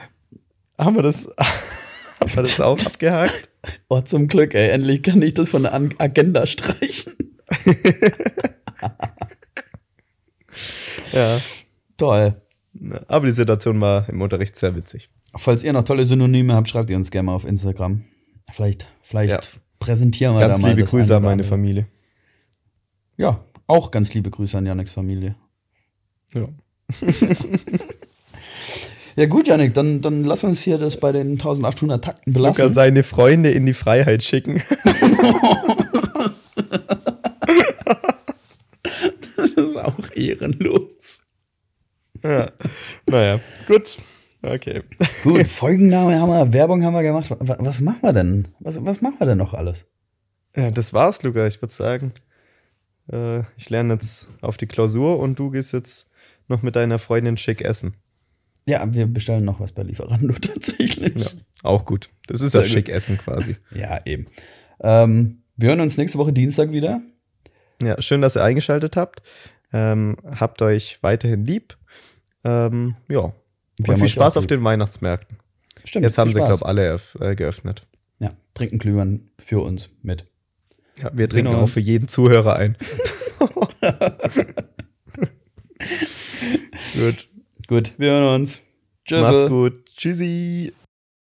Haben wir das, haben wir das auch abgehakt? Oh, zum Glück, ey. Endlich kann ich das von der Agenda streichen. ja. Toll. Aber die Situation war im Unterricht sehr witzig. Falls ihr noch tolle Synonyme habt, schreibt ihr uns gerne mal auf Instagram. Vielleicht, vielleicht ja. präsentieren wir ganz da mal. Ganz liebe Grüße an meine Familie. Ja, auch ganz liebe Grüße an Janeks Familie. Ja. Ja, gut, Janik, dann, dann lass uns hier das bei den 1800 Takten belassen. Luca seine Freunde in die Freiheit schicken. das ist auch ehrenlos. Ja. Naja, gut. Okay. Gut, Folgenname haben wir, Werbung haben wir gemacht. Was, was machen wir denn? Was, was machen wir denn noch alles? Ja, das war's, Luca. Ich würde sagen, äh, ich lerne jetzt auf die Klausur und du gehst jetzt noch mit deiner Freundin schick essen. Ja, wir bestellen noch was bei Lieferando tatsächlich. Ja, auch gut. Das ist ja schick essen quasi. Ja, eben. Ähm, wir hören uns nächste Woche Dienstag wieder. Ja, schön, dass ihr eingeschaltet habt. Ähm, habt euch weiterhin lieb. Ähm, ja. Wir und viel Spaß auf den Weihnachtsmärkten. Stimmt. Jetzt haben sie, glaube ich, alle äh, geöffnet. Ja, trinken Glühwein für uns mit. Ja, wir trinken auch für jeden Zuhörer ein. gut. Gut, wir hören uns. Tschüss. Macht's gut. Tschüssi.